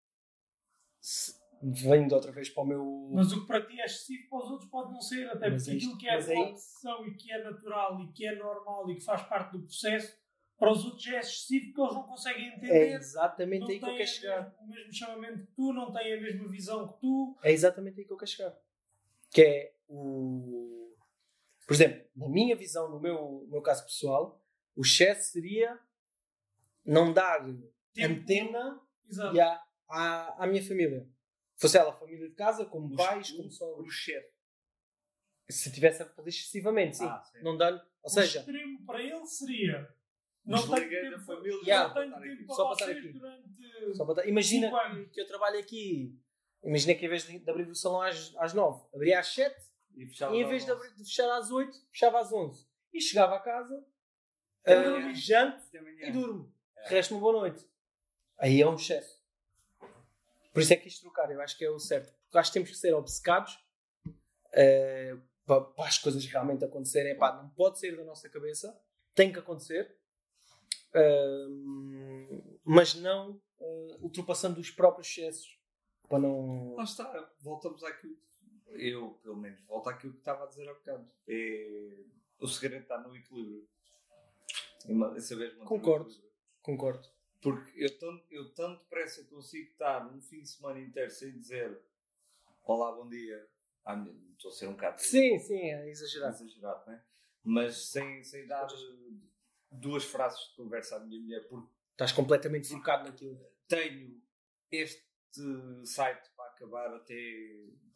se, de outra vez para o meu... Mas o que para ti é excessivo, para os outros pode não ser. Até Mas porque é isto- aquilo que é é a opção e que é natural e que é normal e que faz parte do processo, para os outros é excessivo porque eles não conseguem É entender. exatamente não aí que eu quero chegar. o mesmo chamamento que tu, não têm a mesma visão que tu. É exatamente aí que eu quero chegar. Que é o. Por exemplo, na minha visão, no meu, no meu caso pessoal, o excesso seria não dar Tempo. antena Exato. e à, à, à minha família. Fosse ela família de casa, como Os- pais, o- como O sogros. chefe. Se tivesse a fazer excessivamente, sim. Ah, sim. Não dá Ou o seja, extremo para ele seria. Não tenho Desliguei da tempo, família. Yeah. não tenho tempo Só para estar vocês aqui. durante. só para imagina que, eu trabalho aqui. Imagina que em vez de, de abrir o salão às, às 9, abria às 7 E fechava e em vez de, abrir- de fechar às 8, fechava às 11. E chegava a casa, Até amanhã. e durmo. É. Resta uma boa noite. Aí é um excesso. Por isso é que isto trocar, eu acho que é o certo. Porque acho que temos que ser obcecados eh, para, para as coisas realmente acontecerem. Epá, não pode sair da nossa cabeça, tem que acontecer, Mas não eh, ultrapassando os próprios excessos. Para não. Lá está, voltamos àquilo. Eu, pelo menos, volto àquilo que estava a dizer há bocado. É... O segredo está no equilíbrio. O Concordo. Concordo. Porque eu tanto, eu tanto depressa consigo estar um fim de semana inteiro sem dizer Olá, bom dia. Ah, estou a ser um bocado Sim, sim, é exagerado. exagerado, né? Mas sem, sem dar duas frases de conversa à minha mulher, porque Estás completamente focado naquilo. tenho este site para acabar até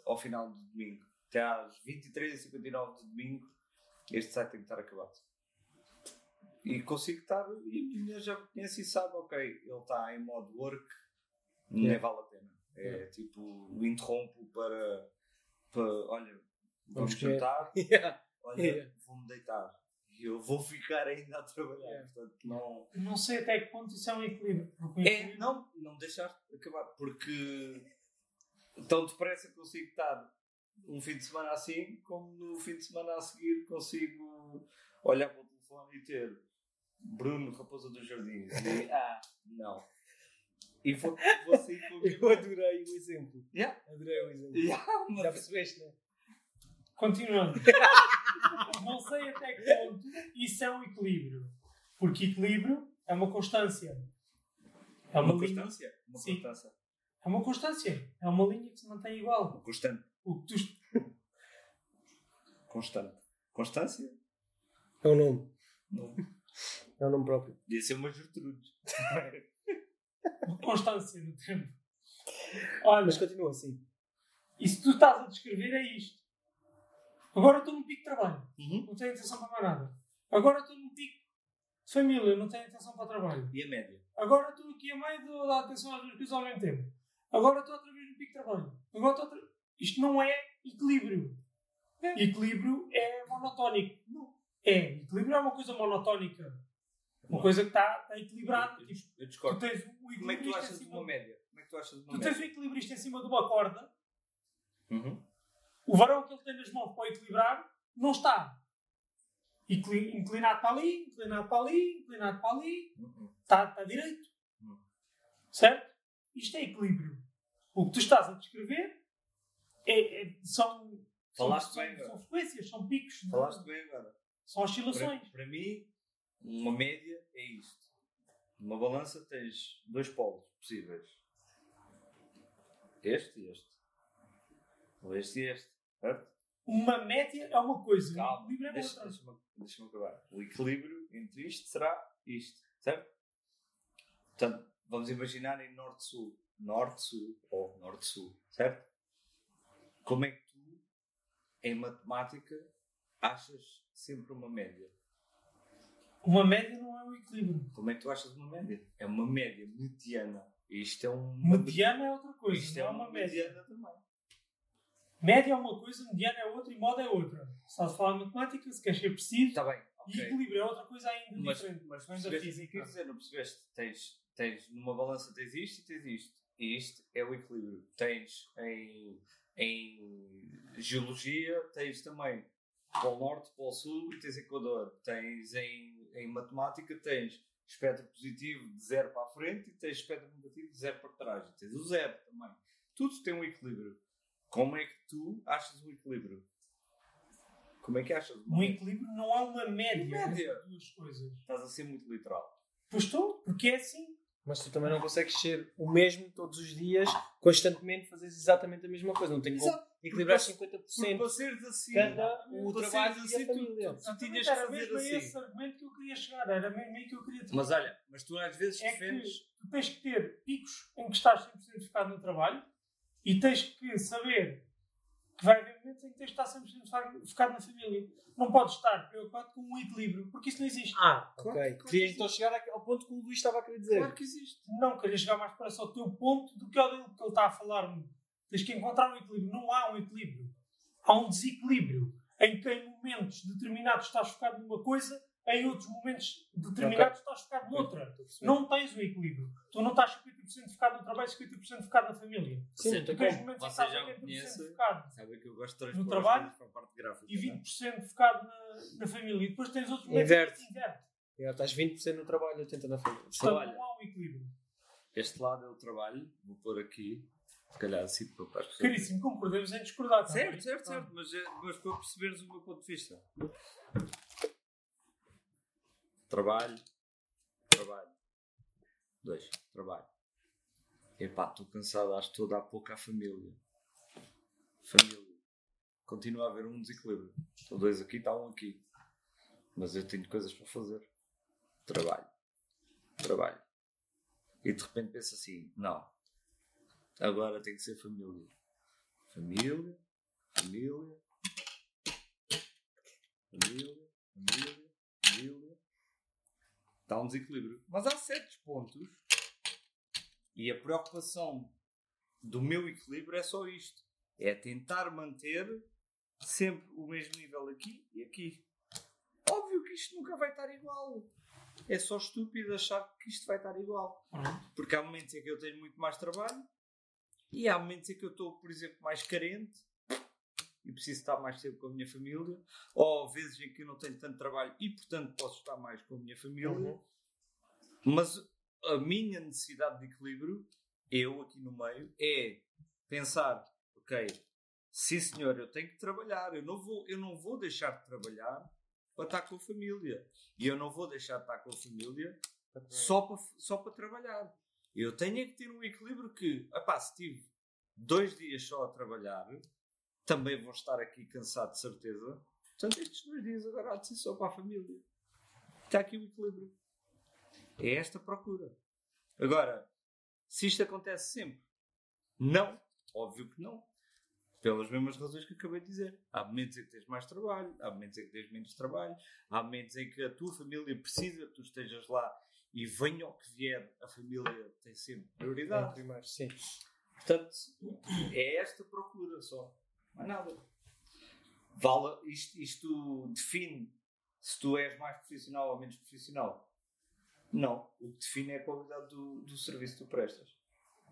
ao final de domingo. Até às 23h59 de domingo, este site tem que estar acabado. E consigo estar, e a minha mulher já me conhece e sabe, ok, ele está em modo work, nem Yeah. vale a pena. É tipo, o interrompo para, para olha, vamos Vamos jantar, (laughs) Yeah. olha, Yeah. vou-me deitar. Eu vou ficar ainda a trabalhar, Yeah. portanto, não... Não sei até que ponto isso é um equilíbrio. É, não, não deixar acabar, porque tão depressa consigo estar um fim de semana assim, como no fim de semana a seguir consigo olhar para o telefone e ter Bruno, Raposa dos Jardins, e (laughs) ah, não. E vou, vou sair com (laughs) Eu adorei o exemplo. Yeah. Adorei o exemplo. Yeah, Já percebeste, né? Continuando. (laughs) (laughs) não sei até que ponto isso é um equilíbrio. Porque equilíbrio é uma constância. É uma, uma linha. constância. Uma Sim. constância. É uma constância. É uma linha que se mantém igual. Uma constante. O que tu, Constante. Constância? É o nome. Não. É o nome próprio. Podia ser uma Gertrude. constância no tempo. Olha, Mas continua assim. e se tu estás a descrever é isto. Agora estou num pico de trabalho. Uhum. Não tenho atenção para mais nada. Agora estou num pico de família. Não tenho atenção para o trabalho. E a média? Agora estou aqui a meio de dar atenção às duas coisas ao mesmo tempo. Agora estou outra vez no pico de trabalho. Agora estou outra... Isto não é equilíbrio. Equilíbrio é monotónico. Não. É. Equilíbrio é uma coisa monotónica. Uma coisa que está, equilibrada. Eu, Tipo, eu tu discordo. tens o Como é que tu achas de uma média? Como é que tu achas de uma Tu tens o média? equilibrista em cima de uma corda. Uhum. O varão que ele tem nas mãos para equilibrar não está. Incli- Inclinado para ali, inclinado para ali, inclinado para ali. Uhum. Está, está direito. Hum. Certo? Isto é equilíbrio. O que tu estás a descrever é- é- são, Falaste são, bem, são, frequências, são picos, de- Falaste bem agora. são Para, oscilações. para mim, uma média é isto. Numa balança tens dois polos possíveis. Este e este. Este e este. Certo? Uma média é uma coisa, Calma. um equilíbrio é outra. Deixa-me deixa acabar. O equilíbrio entre isto será isto. Certo? Portanto, vamos imaginar em norte-sul. Norte-sul ou norte-sul. Certo? Como é que tu, em matemática, achas sempre uma média? Uma média não é um equilíbrio. Como é que tu achas uma média? É uma média mediana. Isto é um. Mediana é outra coisa, Isto não é é uma uma média. mediana também. Média é uma coisa, mediana é outra e moda é outra. Se estás a falar de matemática, se queres ser preciso, Está bem. e ok. equilíbrio é outra coisa ainda Mas, diferente. mas da percebeste o quer dizer, não percebeste? Tens, tens numa balança tens isto e tens isto. E isto é o equilíbrio. Tens em, em geologia, tens também Polo Norte, Polo Sul e tens Equador. Tens em, em matemática, tens espectro positivo de zero para a frente e tens espectro negativo de zero para trás. E tens o zero também. Tudo tem um equilíbrio. Como é que tu achas o equilíbrio? Como é que achas? Um equilíbrio não há uma média, Média. duas coisas. Estás a ser muito literal. Pois estou, porque é assim. Mas tu também não consegues ser o mesmo todos os dias, constantemente fazeres exatamente a mesma coisa. Não tem como equilibrar Porque 50% para seres assim, cada o para trabalho seres e a assim, tu- família. tu, tu tinhas que era fazer mesmo assim. esse argumento que eu queria chegar. Era mesmo aí que eu queria Mas olha, mas tu às vezes é que defendes. tu tens que ter picos em que estás 100% focado no trabalho e tens que saber que vai haver momentos em que tens de estar 100% focado- na família. Não podes estar preocupado com um equilíbrio, porque isso não existe. Ah, Claro, ok. claro Querias que então chegar ao ponto que o Luís estava a querer dizer. Claro que existe. Não queres chegar mais para ao teu ponto do que ao dele que ele está a falar. Tens que encontrar um equilíbrio. Não há um equilíbrio. Há um desequilíbrio em que em momentos determinados estás focado numa coisa, em outros momentos determinados estás focado noutra. Não tens um equilíbrio. Tu não estás 50% focado no trabalho e 50% focado na família. Sim, Tu então tens momentos em que estás já me 80% conhecem. focado Sabe que eu gosto de No trabalho as coisas para a parte gráfica. e não é? 20% focado na, na família. E depois tens outros momentos Inverte. que inverte. Já estás 20% no trabalho, 80% na família. Portanto, olha. não há um equilíbrio. Este lado é o trabalho, vou pôr aqui, se calhar assim para as pessoas. Caríssimo, concordemos em discordar. tá Certo, certo, certo, mas, é- mas para perceberes o meu ponto de vista. Trabalho, trabalho. Dois, trabalho. Epá, estou cansado, acho que estou a dar pouco à família. Família. Continua a haver um desequilíbrio. Estou dois aqui, está um aqui. Mas eu tenho coisas para fazer. Trabalho. Trabalho. E de repente penso assim, não. Agora tem que ser. Família, família, família, família, família. Está um desequilíbrio. Mas há certos pontos e a preocupação do meu equilíbrio é só isto. É tentar manter sempre o mesmo nível aqui e aqui. Óbvio que isto nunca vai estar igual. É só estúpido achar que isto vai estar igual. Porque há momentos em que eu tenho muito mais trabalho e há momentos em que eu estou, por exemplo, mais carente e preciso estar mais tempo com a minha família, ou vezes em que eu não tenho tanto trabalho e, portanto, posso estar mais com a minha família. Uhum. Mas a minha necessidade de equilíbrio, eu aqui no meio, é pensar: ok, sim senhor, eu tenho que trabalhar, eu não vou, eu não vou deixar de trabalhar para estar com a família. E eu não vou deixar de estar com a família só para, só para trabalhar. Eu tenho é que ter um equilíbrio que, epá, se tive dois dias só a trabalhar, também vou estar aqui cansado de certeza. Portanto, estes dois dias agora há de ser só para a família. Está aqui o equilíbrio. É esta a procura. Agora, se isto acontece sempre, não. Óbvio que não. Pelas mesmas razões que acabei de dizer. Há momentos em que tens mais trabalho, há momentos em que tens menos trabalho, há momentos em que a tua família precisa que tu estejas lá e venha o que vier, a família tem sempre prioridade. primeiro, sim. Portanto, é esta procura só. Mais nada. Vale, isto, isto define se tu és mais profissional ou menos profissional. Não. O que define é a qualidade do, do serviço que tu prestas.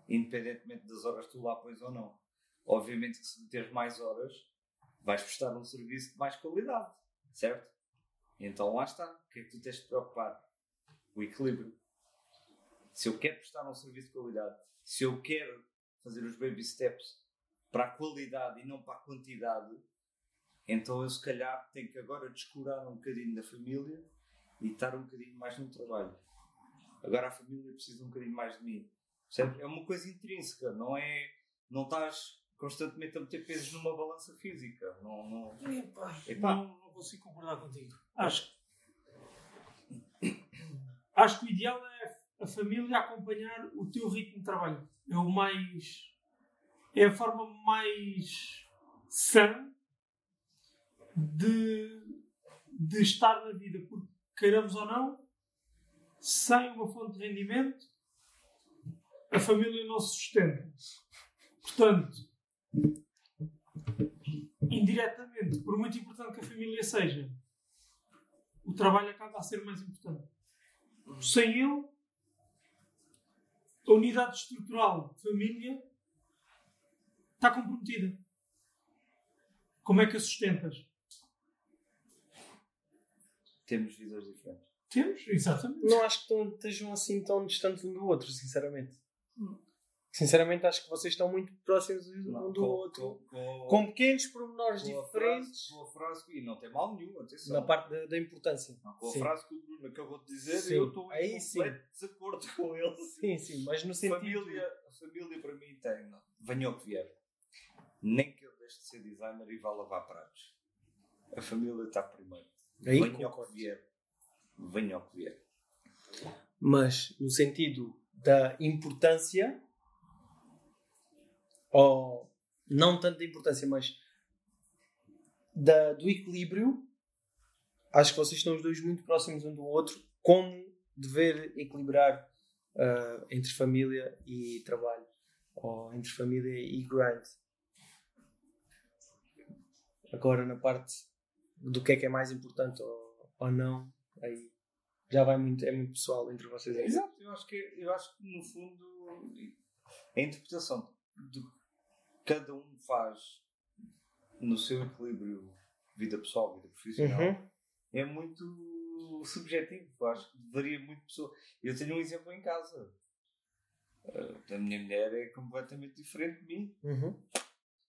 Independentemente das horas que tu lá pões ou não. Obviamente que se meteres mais horas, vais prestar um serviço de mais qualidade. Certo? Então lá está. O que é que tu tens de preocupar? O equilíbrio. Se eu quero prestar um serviço de qualidade, se eu quero fazer os baby steps para a qualidade e não para a quantidade, então eu se calhar tenho que agora descurar um bocadinho da família e estar um bocadinho mais no trabalho. Agora a família precisa um bocadinho mais de mim. É uma coisa intrínseca, não é. Não estás constantemente a meter pesos numa balança física. Não, não... Epá, Epá. Não, não consigo concordar contigo. Acho, acho que o ideal é a família acompanhar o teu ritmo de trabalho. É o mais. É a forma mais sã de, de estar na vida. Porque, queiramos ou não, sem uma fonte de rendimento, a família não se sustenta. Portanto, indiretamente, por muito importante que a família seja, o trabalho acaba a ser mais importante. Sem ele, a unidade estrutural de família está comprometida. Como é que a sustentas? Temos vidas diferentes. Temos, exatamente. Não acho que estejam assim tão distantes um do outro, sinceramente. Sinceramente, acho que vocês estão muito próximos Não, um do com- outro. Com, com, Com pequenos pormenores com diferentes frase- com a frase, e não tem mal nenhum, atenção. na parte da, da importância. Não, com a Sim. frase que o Bruno acabou de dizer, Sim, eu estou aí em sim. completo desacordo com ele. Sim, sim, mas no sentido. Família, a família para mim tem, não, venha o que vier. Nem que eu deixe de ser designer e vá lavar pratos. A família está primeiro. Aí venha o concordo. que vier. Venha o que vier. Mas no sentido da importância, ou não tanto da importância, mas da, do equilíbrio, acho que vocês estão os dois muito próximos um do outro. Como dever equilibrar ah, entre família e trabalho, ou entre família e grind. Agora, na parte do que é que é mais importante ou, ou não, aí já vai muito, é muito pessoal entre vocês. aí. Exato, eu acho que, eu acho que no fundo a interpretação do que cada um faz no seu equilíbrio vida pessoal, vida profissional Uhum. é muito subjetivo. Eu acho que varia muito de pessoa. Eu tenho um exemplo em casa. A minha mulher é completamente diferente de mim. Uhum.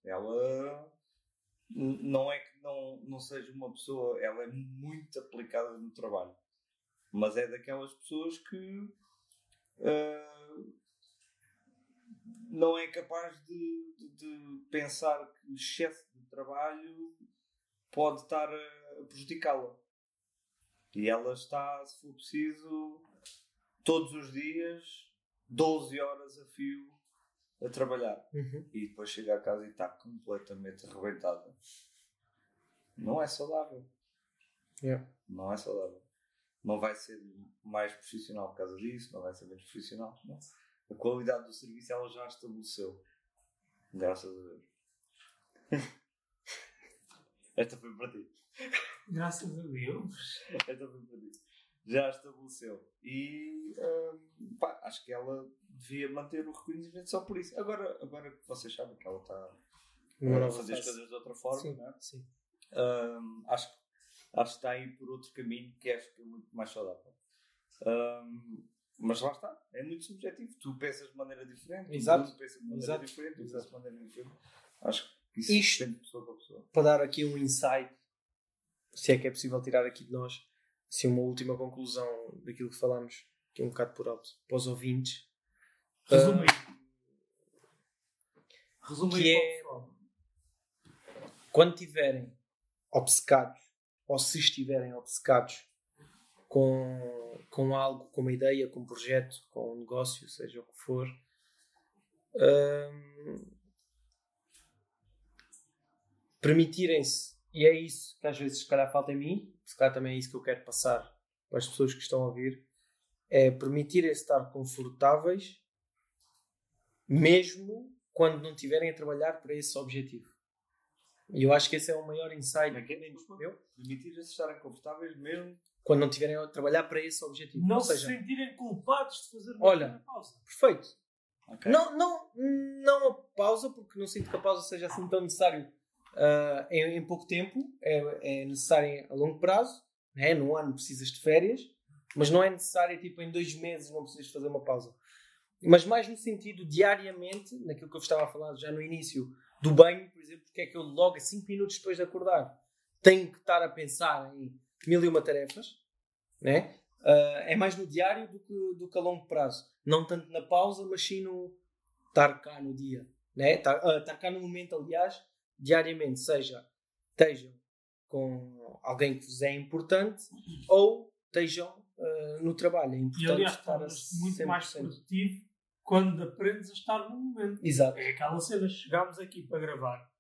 Ela não é que não, não seja uma pessoa, ela é muito aplicada no trabalho, mas é daquelas pessoas que ah, não é capaz de, de- de pensar que o excesso de trabalho pode estar a prejudicá-la. E ela está, se for preciso, todos os dias, 12 horas a fio a trabalhar Uhum. e depois chega a casa e está completamente arrebentada. Não é saudável. Yeah. Não é saudável. Não vai ser mais profissional por causa disso, não vai ser menos profissional. Não. A qualidade do serviço ela já estabeleceu. Graças a Deus. (laughs) Esta foi para ti. Graças a Deus. Esta foi para ti. Já estabeleceu. E hum, pá, acho que ela devia manter o reconhecimento só por isso. Agora, agora que vocês sabem que ela está Numa a fazer as coisas de outra forma, Sim, é? sim. Hum, acho, acho que está aí por outro caminho que acho que é muito mais saudável. Hum, mas lá está, é muito subjetivo. Tu pensas de maneira diferente, Exato. o Bruno pensa de maneira Exato. diferente, Exato. penso de maneira diferente. Acho que isso Isto- depende de pessoa para pessoa. Para dar aqui um insight, se é que é possível tirar aqui de nós, assim, uma última conclusão daquilo que falámos, que é um bocado por alto, para os ouvintes. Resume aí. Resume que aí é- quando estiverem obcecados, ou se estiverem obcecados com, com algo, com uma ideia, com um projeto, com um negócio, seja o que for, hum, permitirem-se, e é isso que às vezes se calhar falta em mim, se calhar também é isso que eu quero passar para as pessoas que estão a ouvir, é permitirem-se estar confortáveis mesmo quando não estiverem a trabalhar para esse objetivo. E eu acho que esse é o maior insight. É que menos Desculpa. meu, Permitir-se estarem confortáveis mesmo. quando não estiverem a trabalhar para esse objetivo. Não Ou se seja, sentirem culpados de fazer uma Olha, pausa. perfeito. Ok? Não, não, não a pausa, porque não sinto que a pausa seja assim tão necessário ah, em, em pouco tempo. É, é necessário a longo prazo. Né? Num ano precisas de férias, mas não é necessário tipo em dois meses não precisas fazer uma pausa. Mas mais no sentido diariamente, naquilo que eu estava a falar já no início, do banho, por exemplo, porque é que eu logo a 5 minutos depois de acordar tenho que estar a pensar em mil e uma tarefas, né? Ah, é mais no diário do que, do que a longo prazo. Não tanto na pausa, mas sim no estar cá no dia. Né? Ah, estar cá no momento, aliás, diariamente. Seja estejam com alguém que vos é importante ou estejam ah, no trabalho. É E importante aliás, estar muito mais 100%. produtivo quando aprendes a estar no momento. Exato. É aquela cena, chegámos aqui para gravar.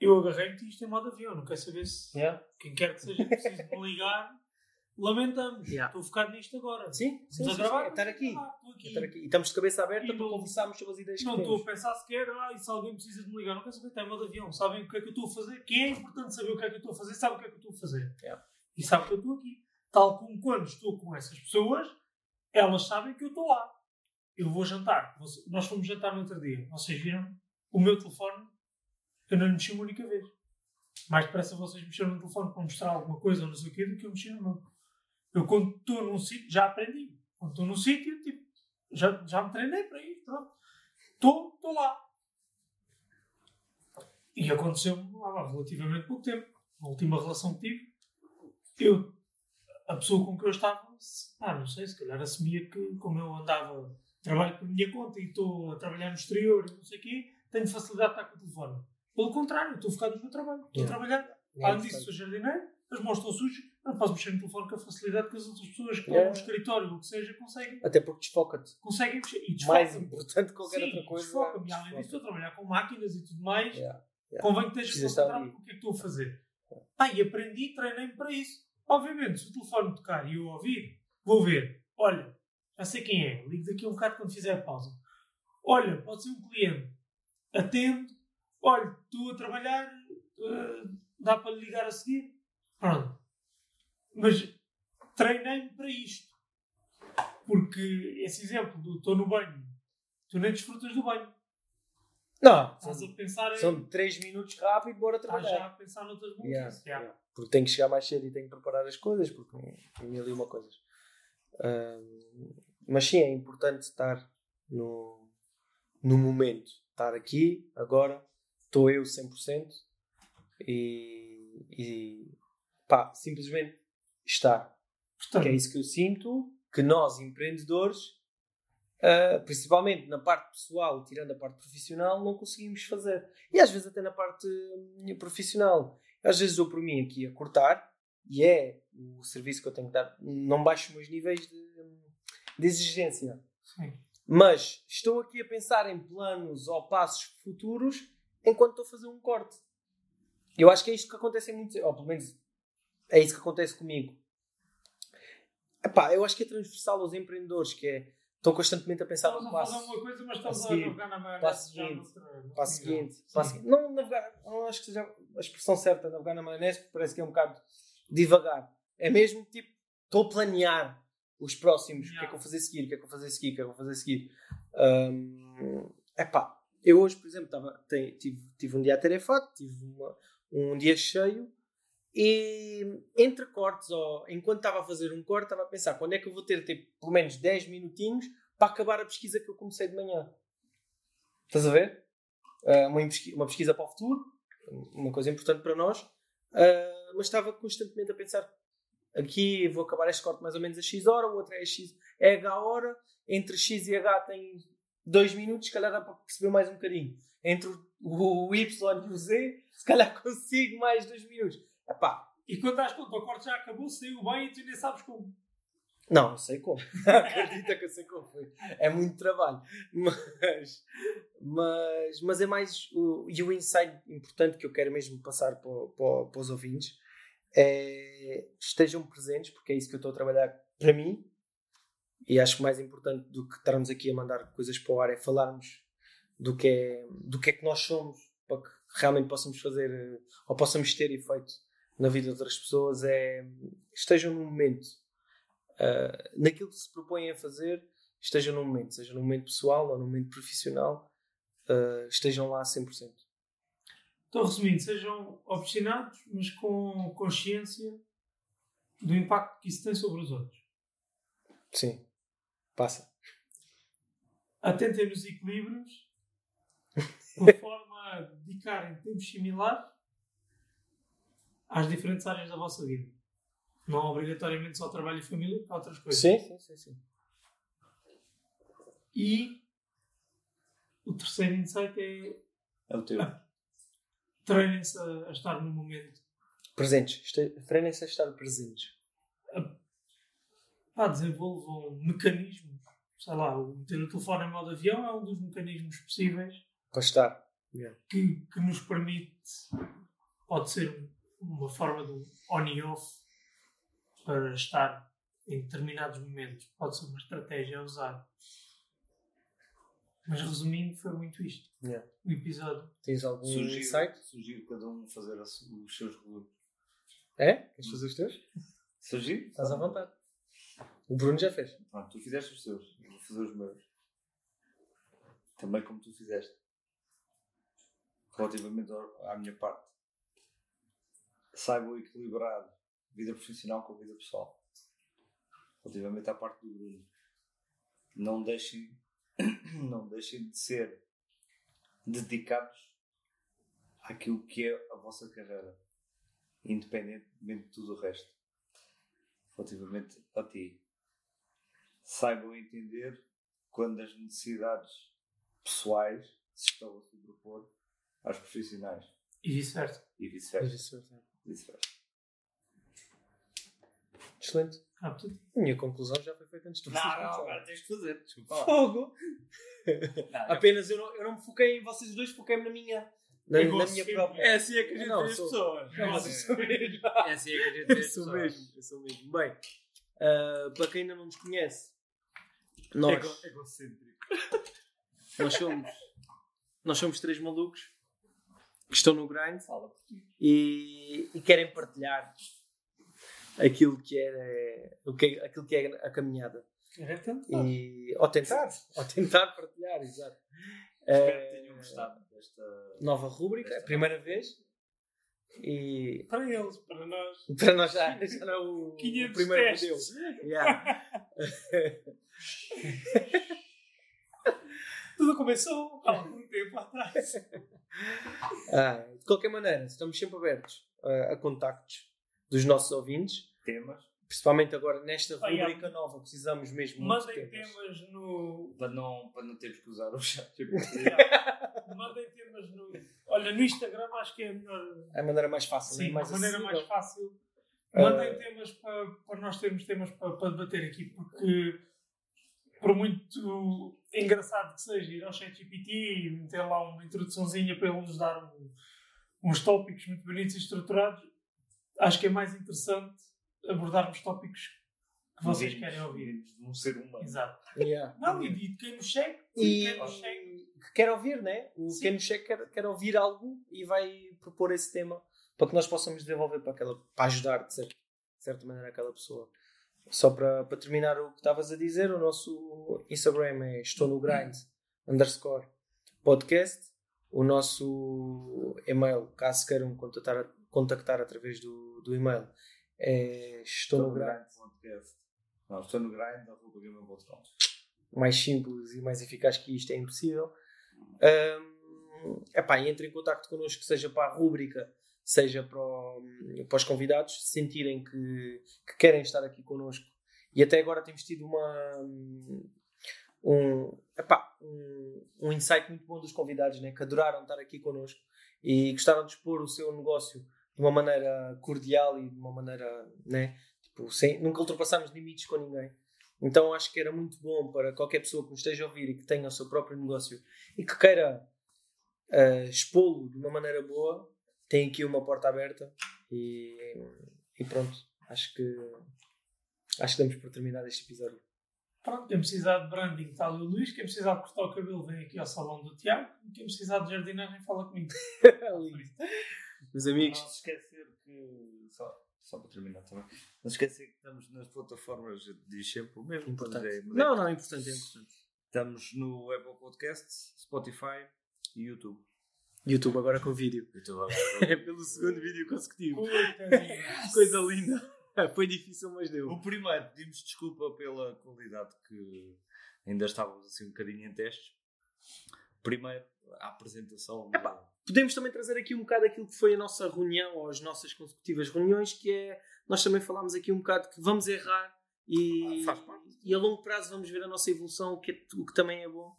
Eu agarrei-te isto em modo avião, não quero saber se Yeah. quem quer que seja preciso me ligar. Lamentamos, Yeah. estou focado nisto agora. Sim, sim, sim, a sim, é estar aqui. Ah, estou aqui. É estar aqui. E estamos de cabeça aberta E para não- conversarmos sobre as ideias Não que estou temos. a pensar sequer, ah, e se alguém precisa de me ligar, não quero saber, está em modo avião. Sabem o que é que eu estou a fazer? Quem é importante saber o que é que eu estou a fazer, sabe o que é que eu estou a fazer. Yeah. E sabe que eu estou aqui. Tal como quando estou com essas pessoas, elas sabem que eu estou lá. Eu vou jantar. Você- Nós fomos jantar no outro dia. Vocês viram? O meu telefone, eu não lhe mexi uma única vez. Mais depressa vocês mexeram no telefone para mostrar alguma coisa ou não sei o quê do que eu mexi no meu. Eu quando estou num sítio, já aprendi. Quando estou num sítio, tipo, já, já me treinei para ir, pronto. Estou, estou lá. E aconteceu-me há relativamente pouco tempo. A última relação que tive, eu, a pessoa com que eu estava, ah, não sei, se calhar assumia que, como eu andava, trabalho por minha conta e estou a trabalhar no exterior e não sei o quê, tenho facilidade de estar com o telefone. Pelo contrário, estou focado no meu trabalho. Estou Yeah. a trabalhar. Além disso, sou jardineiro, as mãos estão sujas, não posso mexer no telefone com a facilidade que as outras pessoas que estão Yeah. no escritório ou o que seja conseguem, Até porque desfoca-te. conseguem mexer. E Mais desfoca-me. importante que qualquer Sim, outra coisa. desfoca-me. E além desfoca. disso, estou a trabalhar com máquinas e tudo mais. Yeah, yeah. Convém que estejas concentrado com o que é que estou a fazer. Ah, e aprendi, treinei-me para isso. Obviamente, se o telefone tocar e eu ouvir, vou ver. Olha, já sei quem é. Ligo daqui a um bocado quando fizer a pausa. Olha, pode ser um cliente. Atendo. Olha, estou a trabalhar. eh, dá para lhe ligar a seguir? Pronto. Mas treinei-me para isto. Porque esse exemplo do estou no banho, tu nem desfrutas do banho. Não, Estás são, a pensar em. são 3 minutos rápido, bora Estás trabalhar. já a pensar noutras músicas. Yeah. yeah. Porque tenho que chegar mais cedo e tenho que preparar as coisas, porque tem mil e uma coisas. Mas sim, é importante estar no, no momento. Estar aqui, agora, estou eu 100% e, e pá, simplesmente estar. Portanto, Que é isso que eu sinto que nós, empreendedores, ah, principalmente na parte pessoal, tirando a parte profissional, não conseguimos fazer. E às vezes até na parte hum, profissional. Às vezes dou por mim aqui a cortar, e é o serviço que eu tenho que dar. Não baixo os meus níveis de, de exigência. sim. Mas estou aqui a pensar em planos ou passos futuros enquanto estou a fazer um corte. Eu acho que é isto que acontece em muitos, ou pelo menos é isso que acontece comigo. Epá, eu acho que é transversal aos empreendedores, que é estão constantemente a pensar no a fazer uma coisa, mas estamos a, seguir, navegar na maionese passo já seguinte, noutro passo seguinte, passo seguinte. Não navegar, não acho que seja a expressão certa, navegar na maionese, porque parece que é um bocado devagar. É mesmo tipo, estou a planear os próximos, o que é que eu vou fazer a seguir, o que é que eu vou fazer a seguir, o que é que eu vou fazer a seguir. Hum, epá, eu hoje, por exemplo, tava, tem- tive, tive um dia atarefado, tive uma- um dia cheio e entre cortes, ou enquanto estava a fazer um corte, estava a pensar quando é que eu vou ter tipo, pelo menos 10 minutinhos para acabar a pesquisa que eu comecei de manhã. Estás a ver? Ah, uma, pesqui- uma pesquisa para o futuro, uma coisa importante para nós, ah, mas estava constantemente a pensar aqui vou acabar este corte mais ou menos a X hora, o outro é, X, é H hora, entre X e H tem 2 minutos, se calhar dá para perceber mais um bocadinho. Entre o Y e o Z, se calhar (laughs) consigo mais 2 minutos. Epá, E quando das conta, o corte já acabou, saiu bem e tu nem sabes como. Não, eu sei como. (laughs) Acredita que eu sei como foi. É muito trabalho. Mas, mas, mas é mais. O, e o insight importante que eu quero mesmo passar para, para, para os ouvintes é estejam presentes, porque é isso que eu estou a trabalhar para mim. E acho que mais importante do que estarmos aqui a mandar coisas para o ar é falarmos do que é, do que, é que nós somos para que realmente possamos fazer eh, ou possamos ter efeito na vida de outras pessoas. É estejam no momento Uh, naquilo que se propõem a fazer, estejam no momento, seja no momento pessoal ou no momento profissional, uh, estejam lá a 100%. Então, resumindo, sejam obstinados, mas com consciência do impacto que isso tem sobre os outros. Sim, passa. Atentem nos equilíbrios, (laughs) por forma a dedicarem tempos similares às diferentes áreas da vossa vida. Não obrigatoriamente só trabalho e família, há outras coisas. Sim, sim, sim, sim. E o terceiro insight é É o teu. treinem-se a, a estar no momento. Presentes. Este- Treinem-se a estar presentes. Pá, desenvolvam mecanismos. Sei lá, o meter o telefone em modo avião é um dos mecanismos possíveis Para estar. que, que nos permite, pode ser uma forma de um on e off para estar em determinados momentos. Pode ser uma estratégia a usar. Mas resumindo, foi muito isto. Yeah. O episódio. Tens algum Sugiro, insight? sugiro cada um fazer os seus regulos. É? Queres fazer os teus? Sugiro? Estás à vontade. O Bruno já fez. Pronto, tu fizeste os teus. Eu vou fazer os meus. Também como tu fizeste. Relativamente à minha parte. Saibam equilibrar vida profissional com vida pessoal. Relativamente à parte do Bruno. Não deixem, (coughs) não deixem de ser dedicados àquilo que é a vossa carreira, independentemente de tudo o resto, relativamente a ti. Saibam entender quando as necessidades pessoais se estão a sobrepor às profissionais E vice-versa. e vice-versa. Isso, Vice-versa. Excelente. Ah. A minha conclusão já foi feita antes de vocês começarem. tens de fazer. Desculpa. lá. Fogo! (laughs) Não, Apenas eu não, eu não me foquei em vocês dois, foquei-me na minha. Na, É na minha sempre. própria. É assim é que a gente Não, vê as sou- pessoas. Não, mas (laughs) eu sou mesmo. É assim é que a gente vê Eu as sou pessoas. mesmo, eu sou mesmo. Bem, ah, para quem ainda não nos conhece, É nós, Ego- Egocêntrico. nós, somos, nós somos três malucos que estão no grind e, e querem partilhar aquilo que é, o que, aquilo que é a caminhada. Era tentar. E, ou tentar, ou tentar partilhar, exato. Espero que tenham gostado desta. nova rúbrica, é a primeira vez. E Para eles, para nós. para nós já, já não é o, o 500 primeiro testes. modelo. Yeah. (laughs) (laughs) Tudo começou há algum tempo atrás. (laughs) Ah, de qualquer maneira, estamos sempre abertos a, a contactos dos nossos ouvintes, Temas principalmente agora nesta Ah, rubrica nova, precisamos mesmo Mandem temas. temas no. para não, para não teres que usar o chat. (laughs) Mandem temas no. Olha, no Instagram acho que é a melhor. É a maneira mais fácil, Sim, né? mais a maneira acessível. mais fácil. Ah. Mandem temas para, para nós termos temas para, para debater aqui, porque por muito engraçado que seja ir ao ChatGPT e meter lá uma introduçãozinha para ele nos dar um- uns tópicos muito bonitos e estruturados, acho que é mais interessante abordarmos tópicos que vocês querem ouvir. de um ser humano. Exato. Yeah. Não, e de quem nos segue, E quem nos segue. que quer ouvir, né? O Sim. quem nos chega quer, quer ouvir algo e vai propor esse tema para que nós possamos desenvolver para, aquela, para ajudar, de certa, de certa maneira, aquela pessoa. Só para, para terminar o que estavas a dizer, o nosso Instagram é estou no grind underscore podcast. O nosso e-mail, caso queiram contactar, contactar através do, do e-mail, é estou no grind. Podcast. Não, estou no grind, arroba mais simples e mais eficaz que isto é impossível. Um, epá, entre em contato connosco, seja para a rúbrica, seja para, o- para os convidados, se sentirem que, que querem estar aqui connosco. E até agora temos tido uma, um, epá, um, um insight muito bom dos convidados, né, que adoraram estar aqui connosco e gostaram de expor o seu negócio de uma maneira cordial e de uma maneira, né, tipo, sem, nunca ultrapassámos limites com ninguém. Então acho que era muito bom para qualquer pessoa que nos esteja a ouvir e que tenha o seu próprio negócio e que queira eh, expô-lo de uma maneira boa, tem aqui uma porta aberta e, e pronto. Acho que acho que damos por terminar este episódio. Pronto, quem precisar de branding está ali o Luís, quem precisar de cortar o cabelo vem aqui ao salão do Tiago, quem precisar de jardinagem fala comigo. (laughs) Meus amigos, Não se esquecer que. Só, só para terminar também. Não se esquecer que estamos nas plataformas, diz sempre o mesmo. importante. mas é- mas é- Não, não, é importante, é importante. Estamos no Apple Podcasts, Spotify e YouTube. YouTube agora com vídeo. YouTube agora. (laughs) É pelo segundo vídeo consecutivo. Coitadinho. (laughs) Coisa linda. (laughs) Foi difícil, mas deu. O primeiro, pedimos desculpa pela qualidade que ainda estávamos assim um bocadinho em testes. Primeiro, a apresentação. Podemos também trazer aqui um bocado aquilo que foi a nossa reunião ou as nossas consecutivas reuniões, que é nós também falámos aqui um bocado que vamos errar e, Ah, faz parte. e a longo prazo vamos ver a nossa evolução, o que, é- o que também é bom.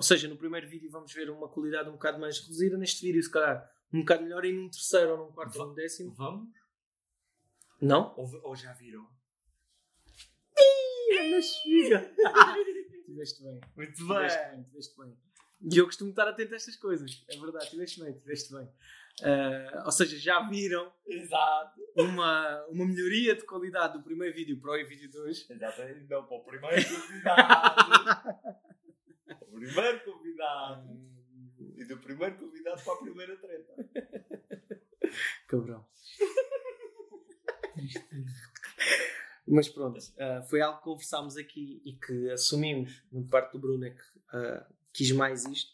Ou seja, no primeiro vídeo vamos ver uma qualidade um bocado mais reduzida, neste vídeo, se calhar, um bocado melhor, e num terceiro ou num quarto ou num décimo. Vamos? Não? Ou, ou já viram? Na espiga! (laughs) tiveste bem. Muito Tiveste bem, tiveste bem. E eu costumo estar atento a estas coisas. É verdade, tiveste bem, tiveste bem. Ah, ou seja, já viram Exato. uma, uma melhoria de qualidade do primeiro vídeo para o vídeo 2. Exatamente. Não, para o primeiro convidado. (laughs) primeiro convidado. E do primeiro convidado para a primeira treta. (laughs) Cabrão. Mas pronto, ah, foi algo que conversámos aqui e que assumimos, muito parte do Bruno é que ah, quis mais isto,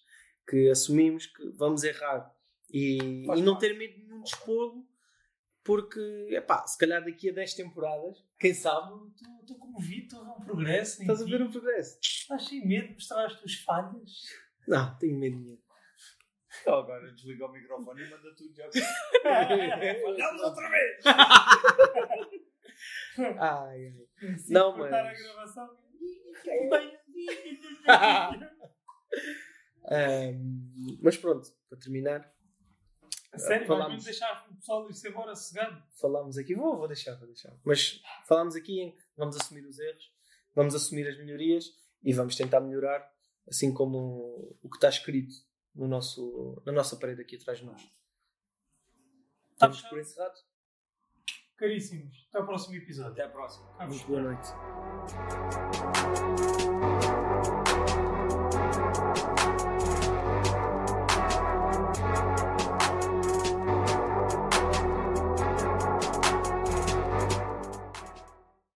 que assumimos que vamos errar e, e não ter medo nenhum de expô-lo, porque, epá, se calhar daqui a 10 temporadas, quem sabe, Estou comovido, estou a ver um progresso. estás a ver um progresso. Estás sem medo de mostrar as tuas falhas? Não, tenho medo nenhum. Então agora desliga o microfone e manda tudo já. Falhamos (laughs) outra vez! (laughs) Ai, ai. Se Não, mas- a gravação. (laughs) Ahm, mas pronto, para terminar, A sério, Falámos. vamos deixar o pessoal ir-se embora cegado. falámos aqui, vou, vou deixar, vou deixar. Mas falámos aqui em que vamos assumir os erros, vamos assumir as melhorias e vamos tentar melhorar, assim como o que está escrito no nosso, na nossa parede aqui atrás de nós. Tá Estamos fechado? por encerrado. Caríssimos, até ao próximo episódio. Até a próxima. Vamos Muito boa noite.